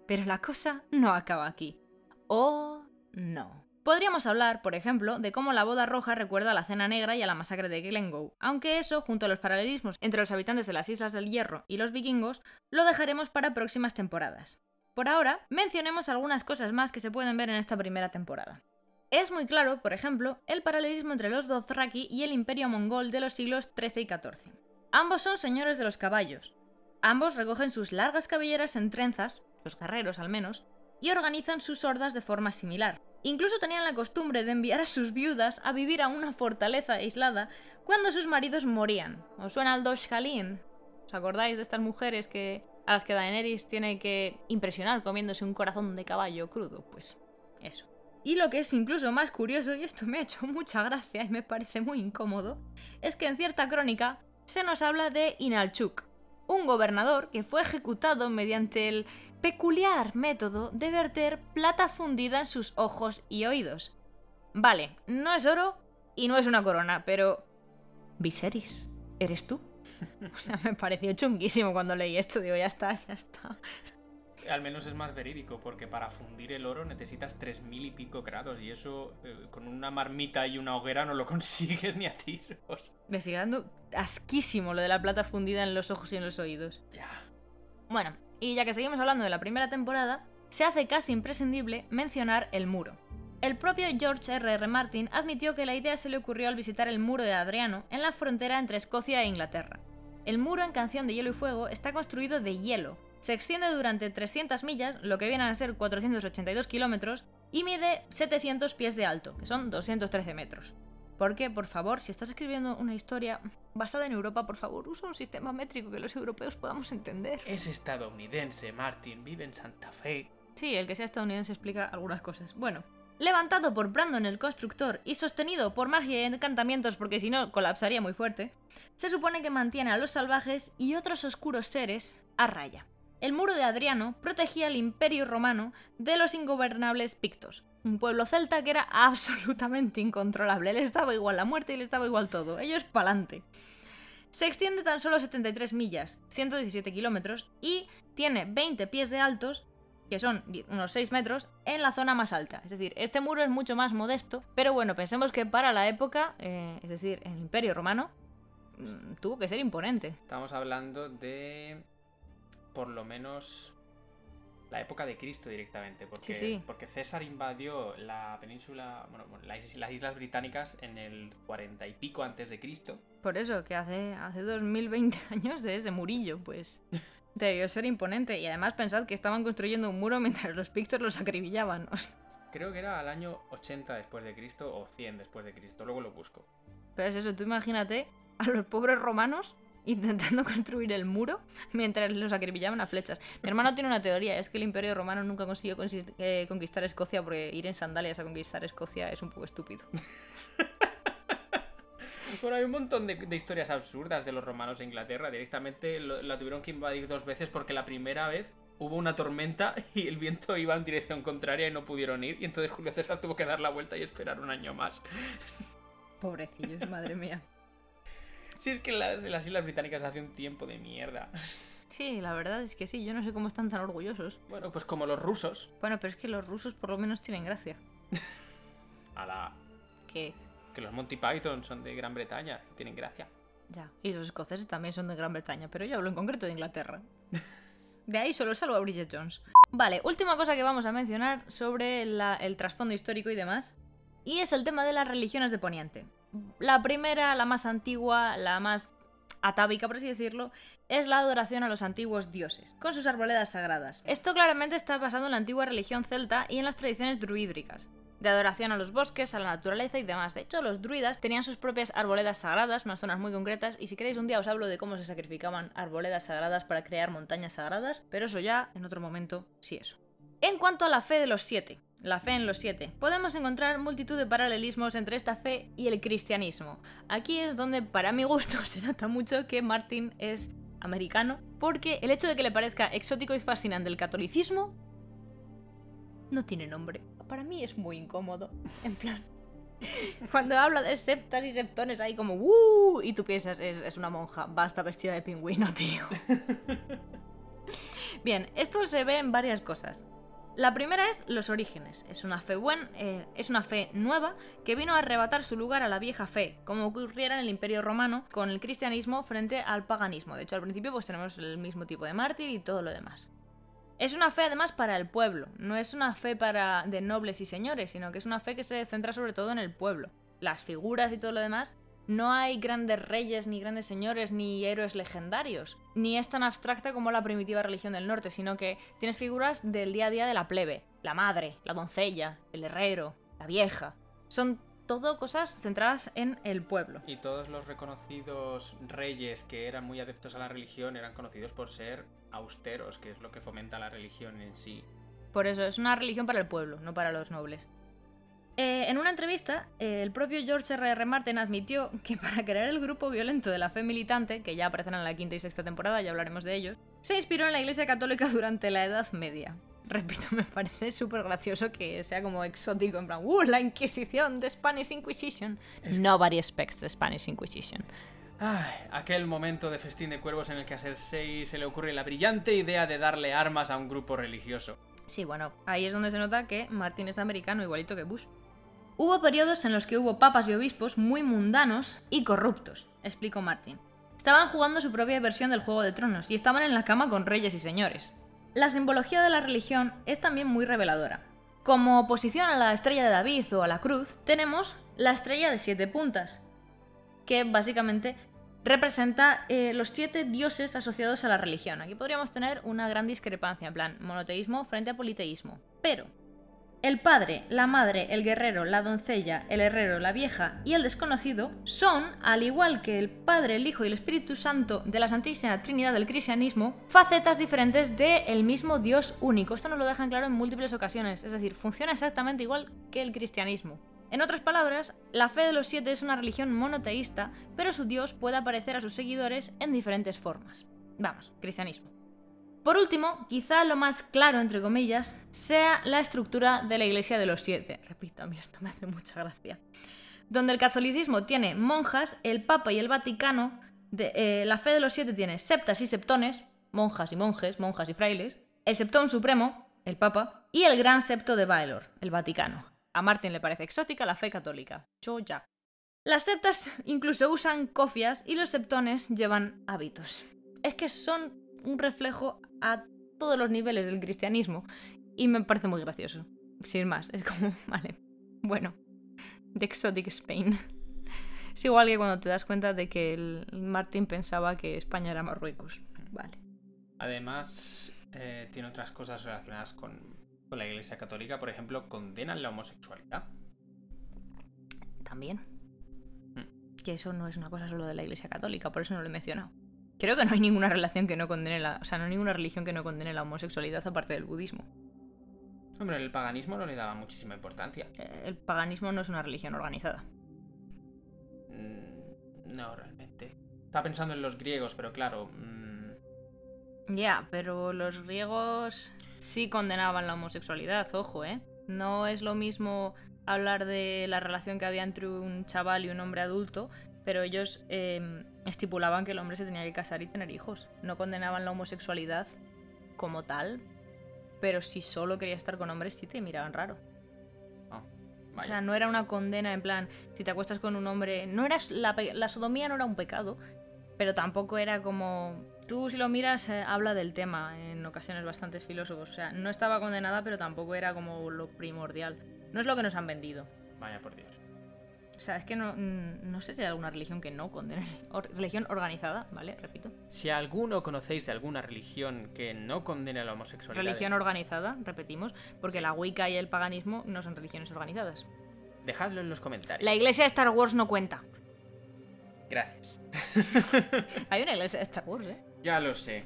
D: Pero la cosa no acaba aquí. Oh, no. Podríamos hablar, por ejemplo, de cómo la boda roja recuerda a la cena negra y a la masacre de Glengow, aunque eso, junto a los paralelismos entre los habitantes de las Islas del Hierro y los vikingos, lo dejaremos para próximas temporadas. Por ahora, mencionemos algunas cosas más que se pueden ver en esta primera temporada. Es muy claro, por ejemplo, el paralelismo entre los Dothraki y el imperio mongol de los siglos XIII y XIV. Ambos son señores de los caballos. Ambos recogen sus largas cabelleras en trenzas, los guerreros al menos, y organizan sus hordas de forma similar. Incluso tenían la costumbre de enviar a sus viudas a vivir a una fortaleza aislada cuando sus maridos morían. ¿Os suena al Dosh Khalin? ¿Os acordáis de estas mujeres que a las que Daenerys tiene que impresionar comiéndose un corazón de caballo crudo? Pues eso. Y lo que es incluso más curioso, y esto me ha hecho mucha gracia y me parece muy incómodo, es que en cierta crónica se nos habla de Inalchuk, un gobernador que fue ejecutado mediante el peculiar método de verter plata fundida en sus ojos y oídos. Vale, no es oro y no es una corona, pero... Viserys, ¿eres tú? O sea, me pareció chunguísimo cuando leí esto, digo, ya está, ya está.
C: Al menos es más verídico, porque para fundir el oro necesitas 3000 y pico grados, y eso eh, con una marmita y una hoguera no lo consigues ni a tiros.
D: Me sigue dando asquísimo lo de la plata fundida en los ojos y en los oídos.
C: Ya.
D: Bueno, y ya que seguimos hablando de la primera temporada, se hace casi imprescindible mencionar el muro. El propio George R.R. R. Martin admitió que la idea se le ocurrió al visitar el muro de Adriano en la frontera entre Escocia e Inglaterra. El muro en Canción de Hielo y Fuego está construido de hielo, se extiende durante 300 millas, lo que vienen a ser 482 kilómetros, y mide 700 pies de alto, que son 213 metros. Porque, por favor, si estás escribiendo una historia basada en Europa, por favor, usa un sistema métrico que los europeos podamos entender.
C: Es estadounidense, Martin, vive en Santa Fe.
D: Sí, el que sea estadounidense explica algunas cosas. Bueno, levantado por Brandon el constructor y sostenido por magia y encantamientos porque si no colapsaría muy fuerte, se supone que mantiene a los salvajes y otros oscuros seres a raya. El muro de Adriano protegía al imperio romano de los ingobernables pictos, un pueblo celta que era absolutamente incontrolable. Le estaba igual la muerte y le estaba igual todo. Ellos pa'lante. Se extiende tan solo 73 millas, 117 kilómetros, y tiene 20 pies de altos que son unos 6 metros, en la zona más alta. Es decir, este muro es mucho más modesto, pero bueno, pensemos que para la época, eh, es decir, el Imperio Romano, mm, tuvo que ser imponente.
C: Estamos hablando de por lo menos la época de Cristo directamente, porque,
D: Sí, sí.
C: porque César invadió la península, bueno, las, las islas británicas en el 40 y pico antes de Cristo.
D: Por eso, que hace, hace 2020 años de ese murillo, pues debió ser imponente. Y además pensad que estaban construyendo un muro mientras los pictos los acribillaban.
C: Creo que era al año 80 después de Cristo o 100 después de Cristo, luego lo busco.
D: Pero es eso, tú imagínate a los pobres romanos intentando construir el muro mientras los acribillaban a flechas. Mi hermano tiene una teoría, es que el imperio romano nunca consiguió consi- eh, conquistar Escocia porque ir en sandalias a conquistar Escocia es un poco estúpido.
C: Bueno, hay un montón de, de historias absurdas de los romanos e Inglaterra. Directamente lo- la tuvieron que invadir dos veces porque la primera vez hubo una tormenta y el viento iba en dirección contraria y no pudieron ir. Y entonces Julio César tuvo que dar la vuelta y esperar un año más.
D: Pobrecillos, madre mía.
C: Si es que las, las Islas Británicas hace un tiempo de mierda.
D: Sí, la verdad es que sí, yo no sé cómo están tan orgullosos.
C: Bueno, pues como los rusos.
D: Bueno, pero es que los rusos por lo menos tienen gracia.
C: A la.
D: Que
C: Que los Monty Python son de Gran Bretaña y tienen gracia.
D: ya. Y los escoceses también son de Gran Bretaña, pero yo hablo en concreto de Inglaterra. De ahí solo salvo a Bridget Jones. Vale, última cosa que vamos a mencionar sobre la- el trasfondo histórico y demás. Y es el tema de las religiones de Poniente. La primera, la más antigua, la más atávica, por así decirlo, es la adoración a los antiguos dioses, con sus arboledas sagradas. Esto claramente está basado en la antigua religión celta y en las tradiciones druídricas, de adoración a los bosques, a la naturaleza y demás. De hecho, los druidas tenían sus propias arboledas sagradas, unas zonas muy concretas, y si queréis un día os hablo de cómo se sacrificaban arboledas sagradas para crear montañas sagradas, pero eso ya en otro momento, sí eso. En cuanto a la fe de los siete, la fe en los siete, podemos encontrar multitud de paralelismos entre esta fe y el cristianismo. Aquí es donde, para mi gusto, se nota mucho que Martin es americano, porque el hecho de que le parezca exótico y fascinante el catolicismo no tiene nombre. Para mí es muy incómodo. En plan. Cuando habla de septas y septones ahí como ¡Uh! Y tú piensas, es, es una monja, basta vestida de pingüino, tío. Bien, esto se ve en varias cosas. La primera es los orígenes. Es una fe buen, eh, es una fe nueva que vino a arrebatar su lugar a la vieja fe, como ocurriera en el Imperio Romano con el cristianismo frente al paganismo. De hecho, al principio pues tenemos el mismo tipo de mártir y todo lo demás. Es una fe además para el pueblo, no es una fe para de nobles y señores, sino que es una fe que se centra sobre todo en el pueblo. Las figuras y todo lo demás no hay grandes reyes, ni grandes señores, ni héroes legendarios. Ni es tan abstracta como la primitiva religión del norte, sino que tienes figuras del día a día de la plebe. La madre, la doncella, el herrero, la vieja. Son todo cosas centradas en el pueblo.
C: Y todos los reconocidos reyes que eran muy adeptos a la religión eran conocidos por ser austeros, que es lo que fomenta la religión en sí.
D: Por eso, es una religión para el pueblo, no para los nobles. Eh, en una entrevista, eh, el propio George R.R. R. Martin admitió que para crear el grupo violento de la fe militante, que ya aparecerá en la quinta y sexta temporada, ya hablaremos de ellos, se inspiró en la Iglesia Católica durante la Edad Media. Repito, me parece súper gracioso que sea como exótico, en plan, ¡uh! La Inquisición, de Spanish Inquisition. Nobody expects the Spanish Inquisition.
C: Ay, aquel momento de festín de cuervos en el que a Cersei se le ocurre la brillante idea de darle armas a un grupo religioso.
D: Sí, bueno, ahí es donde se nota que Martin es americano, igualito que Bush. Hubo periodos en los que hubo papas y obispos muy mundanos y corruptos, explicó Martin. Estaban jugando su propia versión del Juego de Tronos y estaban en la cama con reyes y señores. La simbología de la religión es también muy reveladora. Como oposición a la estrella de David o a la cruz, tenemos la estrella de siete puntas, que básicamente representa eh, los siete dioses asociados a la religión. Aquí podríamos tener una gran discrepancia, en plan monoteísmo frente a politeísmo. Pero el padre, la madre, el guerrero, la doncella, el herrero, la vieja y el desconocido son, al igual que el Padre, el Hijo y el Espíritu Santo de la Santísima Trinidad del cristianismo, facetas diferentes del mismo Dios único. Esto nos lo dejan claro en múltiples ocasiones, es decir, funciona exactamente igual que el cristianismo. En otras palabras, la fe de los siete es una religión monoteísta, pero su Dios puede aparecer a sus seguidores en diferentes formas. Vamos, cristianismo. Por último, quizá lo más claro, entre comillas, sea la estructura de la Iglesia de los Siete. Repito, a mí esto me hace mucha gracia. Donde el catolicismo tiene monjas, el Papa y el Vaticano, de, eh, la fe de los siete tiene septas y septones, monjas y monjes, monjas y frailes, el septón supremo, el Papa, y el gran septo de Baelor, el Vaticano. A Martin le parece exótica la fe católica. Yo ya. Las septas incluso usan cofias y los septones llevan hábitos. Es que son un reflejo a todos los niveles del cristianismo y me parece muy gracioso. Sin más, es como, vale, bueno, The Exotic Spain. Es igual que cuando te das cuenta de que el Martín pensaba que España era Marruecos. Vale.
C: Además, eh, tiene otras cosas relacionadas con, con la Iglesia Católica. Por ejemplo, condenan la homosexualidad.
D: También. Que eso no es una cosa solo de la Iglesia Católica, por eso no lo he mencionado. Creo que no hay ninguna relación que no condene la. O sea, no hay ninguna religión que no condene la homosexualidad aparte del budismo.
C: Hombre, el paganismo no le daba muchísima importancia.
D: Eh, El paganismo no es una religión organizada.
C: Mm, no, realmente. Estaba pensando en los griegos, pero claro. mm,
D: Ya, pero los griegos sí condenaban la homosexualidad, ojo, ¿eh? No es lo mismo hablar de la relación que había entre un chaval y un hombre adulto, pero ellos eh, estipulaban que el hombre se tenía que casar y tener hijos. No condenaban la homosexualidad como tal, pero si solo querías estar con hombres sí te miraban raro.
C: ah,
D: O sea, no era una condena en plan, si te acuestas con un hombre, no era la, pe- la sodomía no era un pecado, pero tampoco era como tú si lo miras eh, habla del tema en ocasiones bastantes filósofos, o sea, no estaba condenada, pero tampoco era como lo primordial. No es lo que nos han vendido.
C: Vaya por Dios.
D: O sea, es que no, no sé si hay alguna religión que no condene. Religión organizada, ¿vale? Repito.
C: Si alguno conocéis de alguna religión que no condene la homosexualidad,
D: Religión organizada, repetimos, porque la Wicca y el paganismo no son religiones organizadas.
C: dejadlo en los comentarios.
D: La iglesia de Star Wars no cuenta.
C: Gracias.
D: Hay una iglesia de Star Wars, ¿eh?
C: Ya lo sé.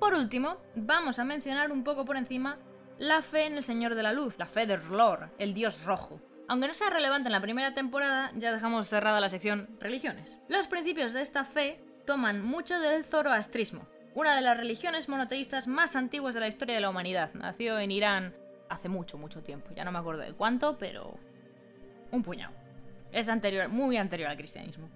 D: Por último, vamos a mencionar un poco por encima la fe en el Señor de la Luz, la fe de Rlor, el dios rojo. Aunque no sea relevante en la primera temporada, ya dejamos cerrada la sección religiones. Los principios de esta fe toman mucho del zoroastrismo, una de las religiones monoteístas más antiguas de la historia de la humanidad. Nació en Irán hace mucho, mucho tiempo. Ya no me acuerdo de cuánto, pero un puñado. Es anterior, muy anterior al cristianismo.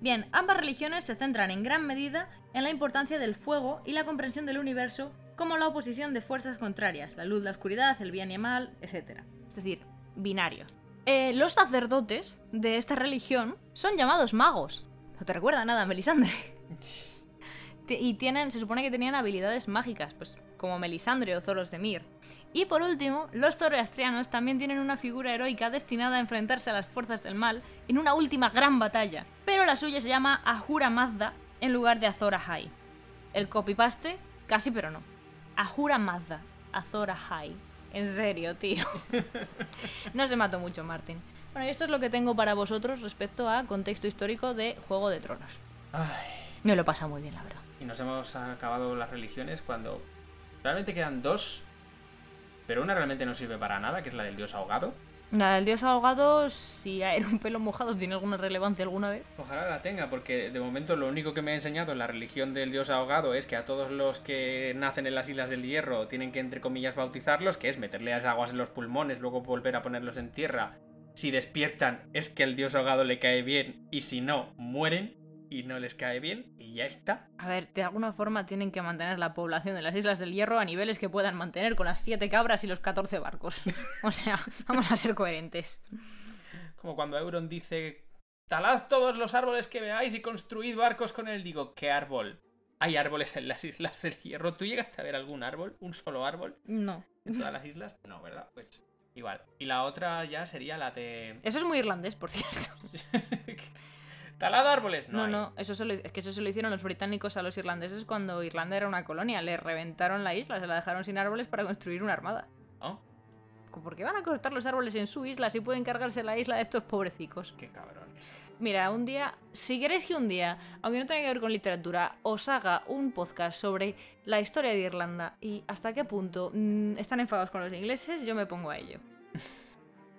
D: Bien, ambas religiones se centran en gran medida en la importancia del fuego y la comprensión del universo como la oposición de fuerzas contrarias, la luz, la oscuridad, el bien y el mal, etc. Es decir, binarios. Eh, los sacerdotes de esta religión son llamados magos. ¿No te recuerda nada, Melisandre? Y tienen, se supone que tenían habilidades mágicas, pues como Melisandre o Zoros de Mir. Y por último, los zoroastrianos también tienen una figura heroica destinada a enfrentarse a las fuerzas del mal en una última gran batalla. Pero la suya se llama Ahura Mazda en lugar de Azor Ahai. El copy-paste, casi pero no. Ahura Mazda, Azor Ahai. En serio, tío. no se mató mucho, Martín. Bueno, y esto es lo que tengo para vosotros respecto a contexto histórico de Juego de Tronos.
C: Ay,
D: Me lo he pasado muy bien, la verdad.
C: y nos hemos acabado las religiones cuando realmente quedan dos, pero una realmente no sirve para nada, que es la del dios ahogado.
D: La del dios ahogado, si era un pelo mojado, tiene alguna relevancia alguna vez.
C: Ojalá la tenga, porque de momento lo único que me ha enseñado en la religión del dios ahogado es que a todos los que nacen en las Islas del Hierro tienen que, entre comillas, bautizarlos, que es meterle las aguas en los pulmones, luego volver a ponerlos en tierra. Si despiertan es que el dios ahogado le cae bien, y si no, mueren y no les cae bien, y ya está.
D: A ver, de alguna forma tienen que mantener la población de las Islas del Hierro a niveles que puedan mantener con las 7 cabras y los 14 barcos. O sea, vamos a ser coherentes.
C: Como cuando Euron dice, talad todos los árboles que veáis y construid barcos con él. Digo, ¿qué árbol? Hay árboles en las Islas del Hierro. ¿Tú llegaste a ver algún árbol? ¿Un solo árbol?
D: No.
C: en todas las islas? No, ¿verdad? Pues igual. Y la otra ya sería la de...
D: Eso es muy irlandés, por cierto.
C: ¿Talad árboles?
D: No,
C: hay.
D: no, eso se lo- es que eso se lo hicieron los británicos a los irlandeses cuando Irlanda era una colonia. Le reventaron la isla, se la dejaron sin árboles para construir una armada.
C: ¿Oh?
D: ¿Por qué van a cortar los árboles en su isla si pueden cargarse la isla de estos pobrecicos?
C: Qué cabrones.
D: Mira, un día, si queréis que un día, aunque no tenga que ver con literatura, os haga un podcast sobre la historia de Irlanda y hasta qué punto mm, están enfadados con los ingleses, yo me pongo a ello.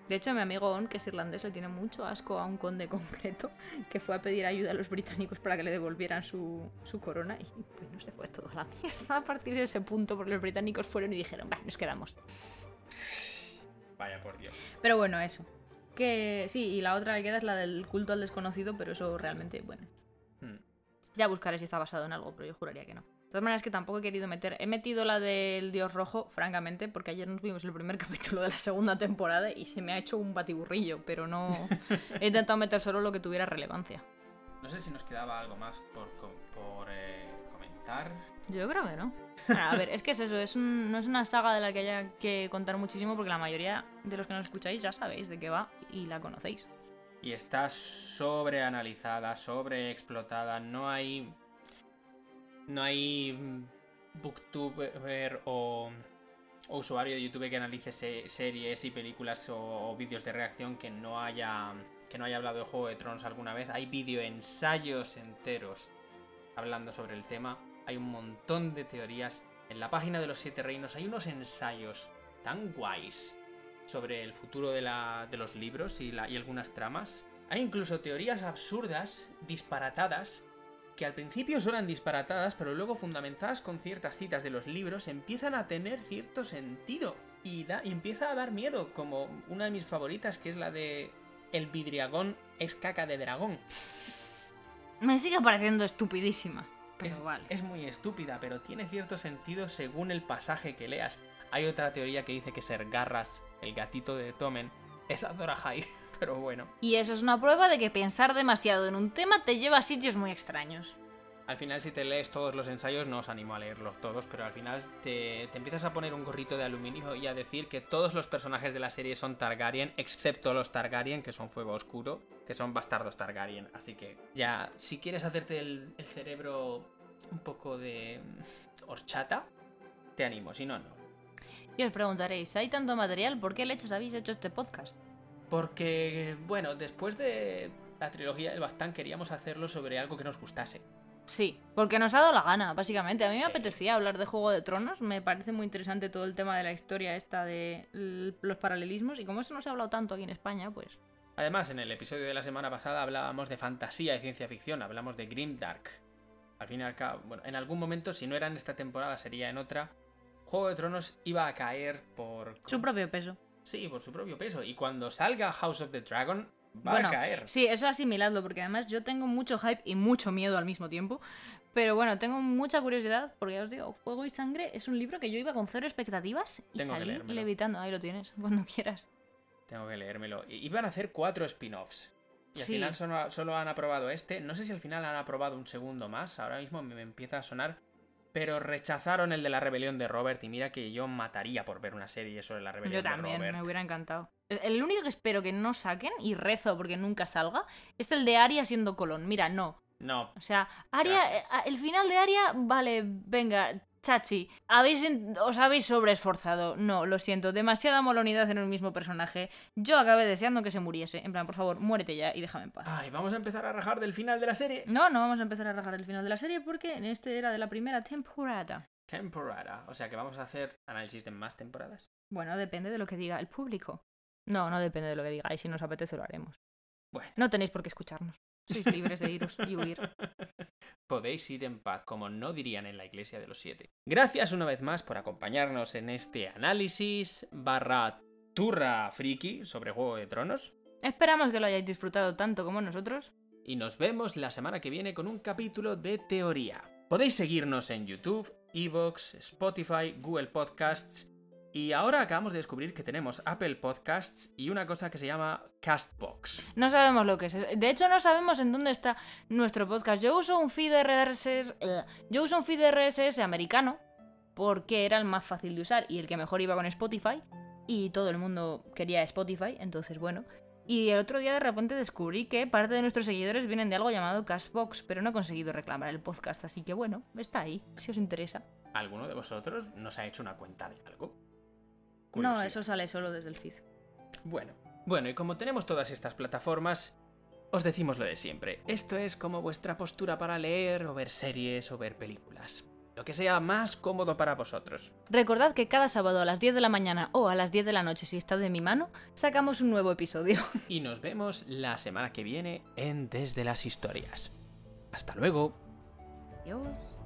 D: De hecho, mi amigo On, que es irlandés, le tiene mucho asco a un conde concreto que fue a pedir ayuda a los británicos para que le devolvieran su, su corona y pues no se fue todo a la mierda a partir de ese punto porque los británicos fueron y dijeron, va, nos quedamos.
C: Vaya por Dios.
D: Pero bueno, eso. Que sí, y la otra que queda es la del culto al desconocido, pero eso realmente, bueno.
C: Hmm.
D: Ya buscaré si está basado en algo, pero yo juraría que no. De todas maneras que tampoco he querido meter. He metido la del dios rojo, francamente, porque ayer nos vimos el primer capítulo de la segunda temporada y se me ha hecho un batiburrillo, pero no. He intentado meter solo lo que tuviera relevancia.
C: No sé si nos quedaba algo más por, por eh, comentar.
D: Yo creo que no. Bueno, a ver, es que es eso, es un- no es una saga de la que haya que contar muchísimo porque la mayoría de los que nos escucháis ya sabéis de qué va y la conocéis.
C: Y está sobreanalizada, sobreexplotada. No hay. No hay booktuber o, usuario de YouTube que analice se- series y películas o, vídeos de reacción que no haya. que no haya hablado de Juego de Tronos alguna vez. Hay vídeo ensayos enteros hablando sobre el tema. Hay un montón de teorías. En la página de los Siete Reinos hay unos ensayos tan guays sobre el futuro de, la- de los libros y algunas tramas. Hay incluso teorías absurdas, disparatadas, que al principio suenan disparatadas, pero luego fundamentadas con ciertas citas de los libros, empiezan a tener cierto sentido y, da- y empieza a dar miedo, como una de mis favoritas, que es la de El vidriagón es caca de dragón.
D: Me sigue pareciendo estupidísima. Pero
C: es,
D: vale.
C: es muy estúpida, pero tiene cierto sentido según el pasaje que leas. Hay otra teoría que dice que Ser Garras, el gatito de Tomen, es Azor Ahai, pero bueno.
D: Y eso es una prueba de que pensar demasiado en un tema te lleva a sitios muy extraños.
C: Al final, si te lees todos los ensayos, no os animo a leerlos todos, pero al final te, te empiezas a poner un gorrito de aluminio y a decir que todos los personajes de la serie son Targaryen, excepto los Targaryen, que son Fuego Oscuro, que son bastardos Targaryen. Así que ya, si quieres hacerte el, el cerebro un poco de mm, horchata, te animo, si no, no.
D: Y os preguntaréis, ¿hay tanto material? ¿Por qué leches habéis hecho este podcast?
C: Porque, bueno, después de la trilogía del Bastán queríamos hacerlo sobre algo que nos gustase.
D: Sí, porque nos ha dado la gana, básicamente. A mí me apetecía hablar de Juego de Tronos. Me parece muy interesante todo el tema de la historia esta de los paralelismos. Y como eso no se ha hablado tanto aquí en España, pues...
C: Además, en el episodio de la semana pasada hablábamos de fantasía y ciencia ficción, hablamos de Grimdark. Al fin y al cabo, bueno, en algún momento, si no era en esta temporada, sería en otra. Juego de Tronos iba a caer por.
D: Su propio peso.
C: Sí, por su propio peso. Y cuando salga House of the Dragon, va
D: bueno,
C: a caer.
D: sí, eso asimiladlo, porque además yo tengo mucho hype y mucho miedo al mismo tiempo. Pero bueno, tengo mucha curiosidad, porque ya os digo, Fuego y Sangre es un libro que yo iba con cero expectativas y
C: Tengo
D: salí levitando. Ahí lo tienes, cuando quieras.
C: Tengo que leérmelo. Iban a hacer cuatro spin-offs. Y al
D: Sí.
C: final solo, solo han aprobado este. No sé si al final han aprobado un segundo más. Ahora mismo me empieza a sonar. Pero rechazaron el de la rebelión de Robert. Y mira que yo mataría por ver una serie sobre la rebelión
D: Yo también,
C: de Robert.
D: me hubiera encantado. El- El único que espero que no saquen, y rezo porque nunca salga, es el de Aria siendo Colón. Mira, no.
C: No,
D: O sea, Aria,
C: Gracias.
D: eh, el final de Aria, vale, venga, chachi, habéis, en- os habéis sobreesforzado. No, lo siento, demasiada molonidad en un mismo personaje. Yo acabé deseando que se muriese. En plan, por favor, muérete ya y déjame en paz.
C: Ay, vamos a empezar a rajar del final de la serie.
D: No, no vamos a empezar a rajar el final de la serie porque este era de la primera temporada.
C: Temporada. O sea que vamos a hacer análisis de más temporadas.
D: Bueno, depende de lo que diga el público. No, no depende de lo que digáis. Si nos apetece, lo haremos.
C: Bueno.
D: No tenéis por qué escucharnos. Sois libres de iros y huir.
C: Podéis ir en paz, como no dirían en la Iglesia de los Siete. Gracias una vez más por acompañarnos en este análisis barra turra friki sobre Juego de Tronos.
D: Esperamos que lo hayáis disfrutado tanto como nosotros.
C: Y nos vemos la semana que viene con un capítulo de teoría. Podéis seguirnos en YouTube, Evox, Spotify, Google Podcasts. Y ahora acabamos de descubrir que tenemos Apple Podcasts y una cosa que se llama Castbox.
D: No sabemos lo que es. De hecho, no sabemos en dónde está nuestro podcast. Yo uso un feed RSS. eh, Yo uso un feed RSS americano porque era el más fácil de usar y el que mejor iba con Spotify. Y todo el mundo quería Spotify, entonces bueno. Y el otro día de repente descubrí que parte de nuestros seguidores vienen de algo llamado Castbox, pero no he conseguido reclamar el podcast, así que bueno, está ahí, si os interesa.
C: ¿Alguno de vosotros nos ha hecho una cuenta de algo?
D: No, eso sale solo desde el feed.
C: Bueno, bueno, y como tenemos todas estas plataformas, os decimos lo de siempre. Esto es como vuestra postura para leer o ver series o ver películas. Lo que sea más cómodo para vosotros.
D: Recordad que cada sábado a las 10 de la mañana o a las 10 de la noche, si está de mi mano, sacamos un nuevo episodio.
C: Y nos vemos la semana que viene en Desde las Historias. Hasta luego.
D: Adiós.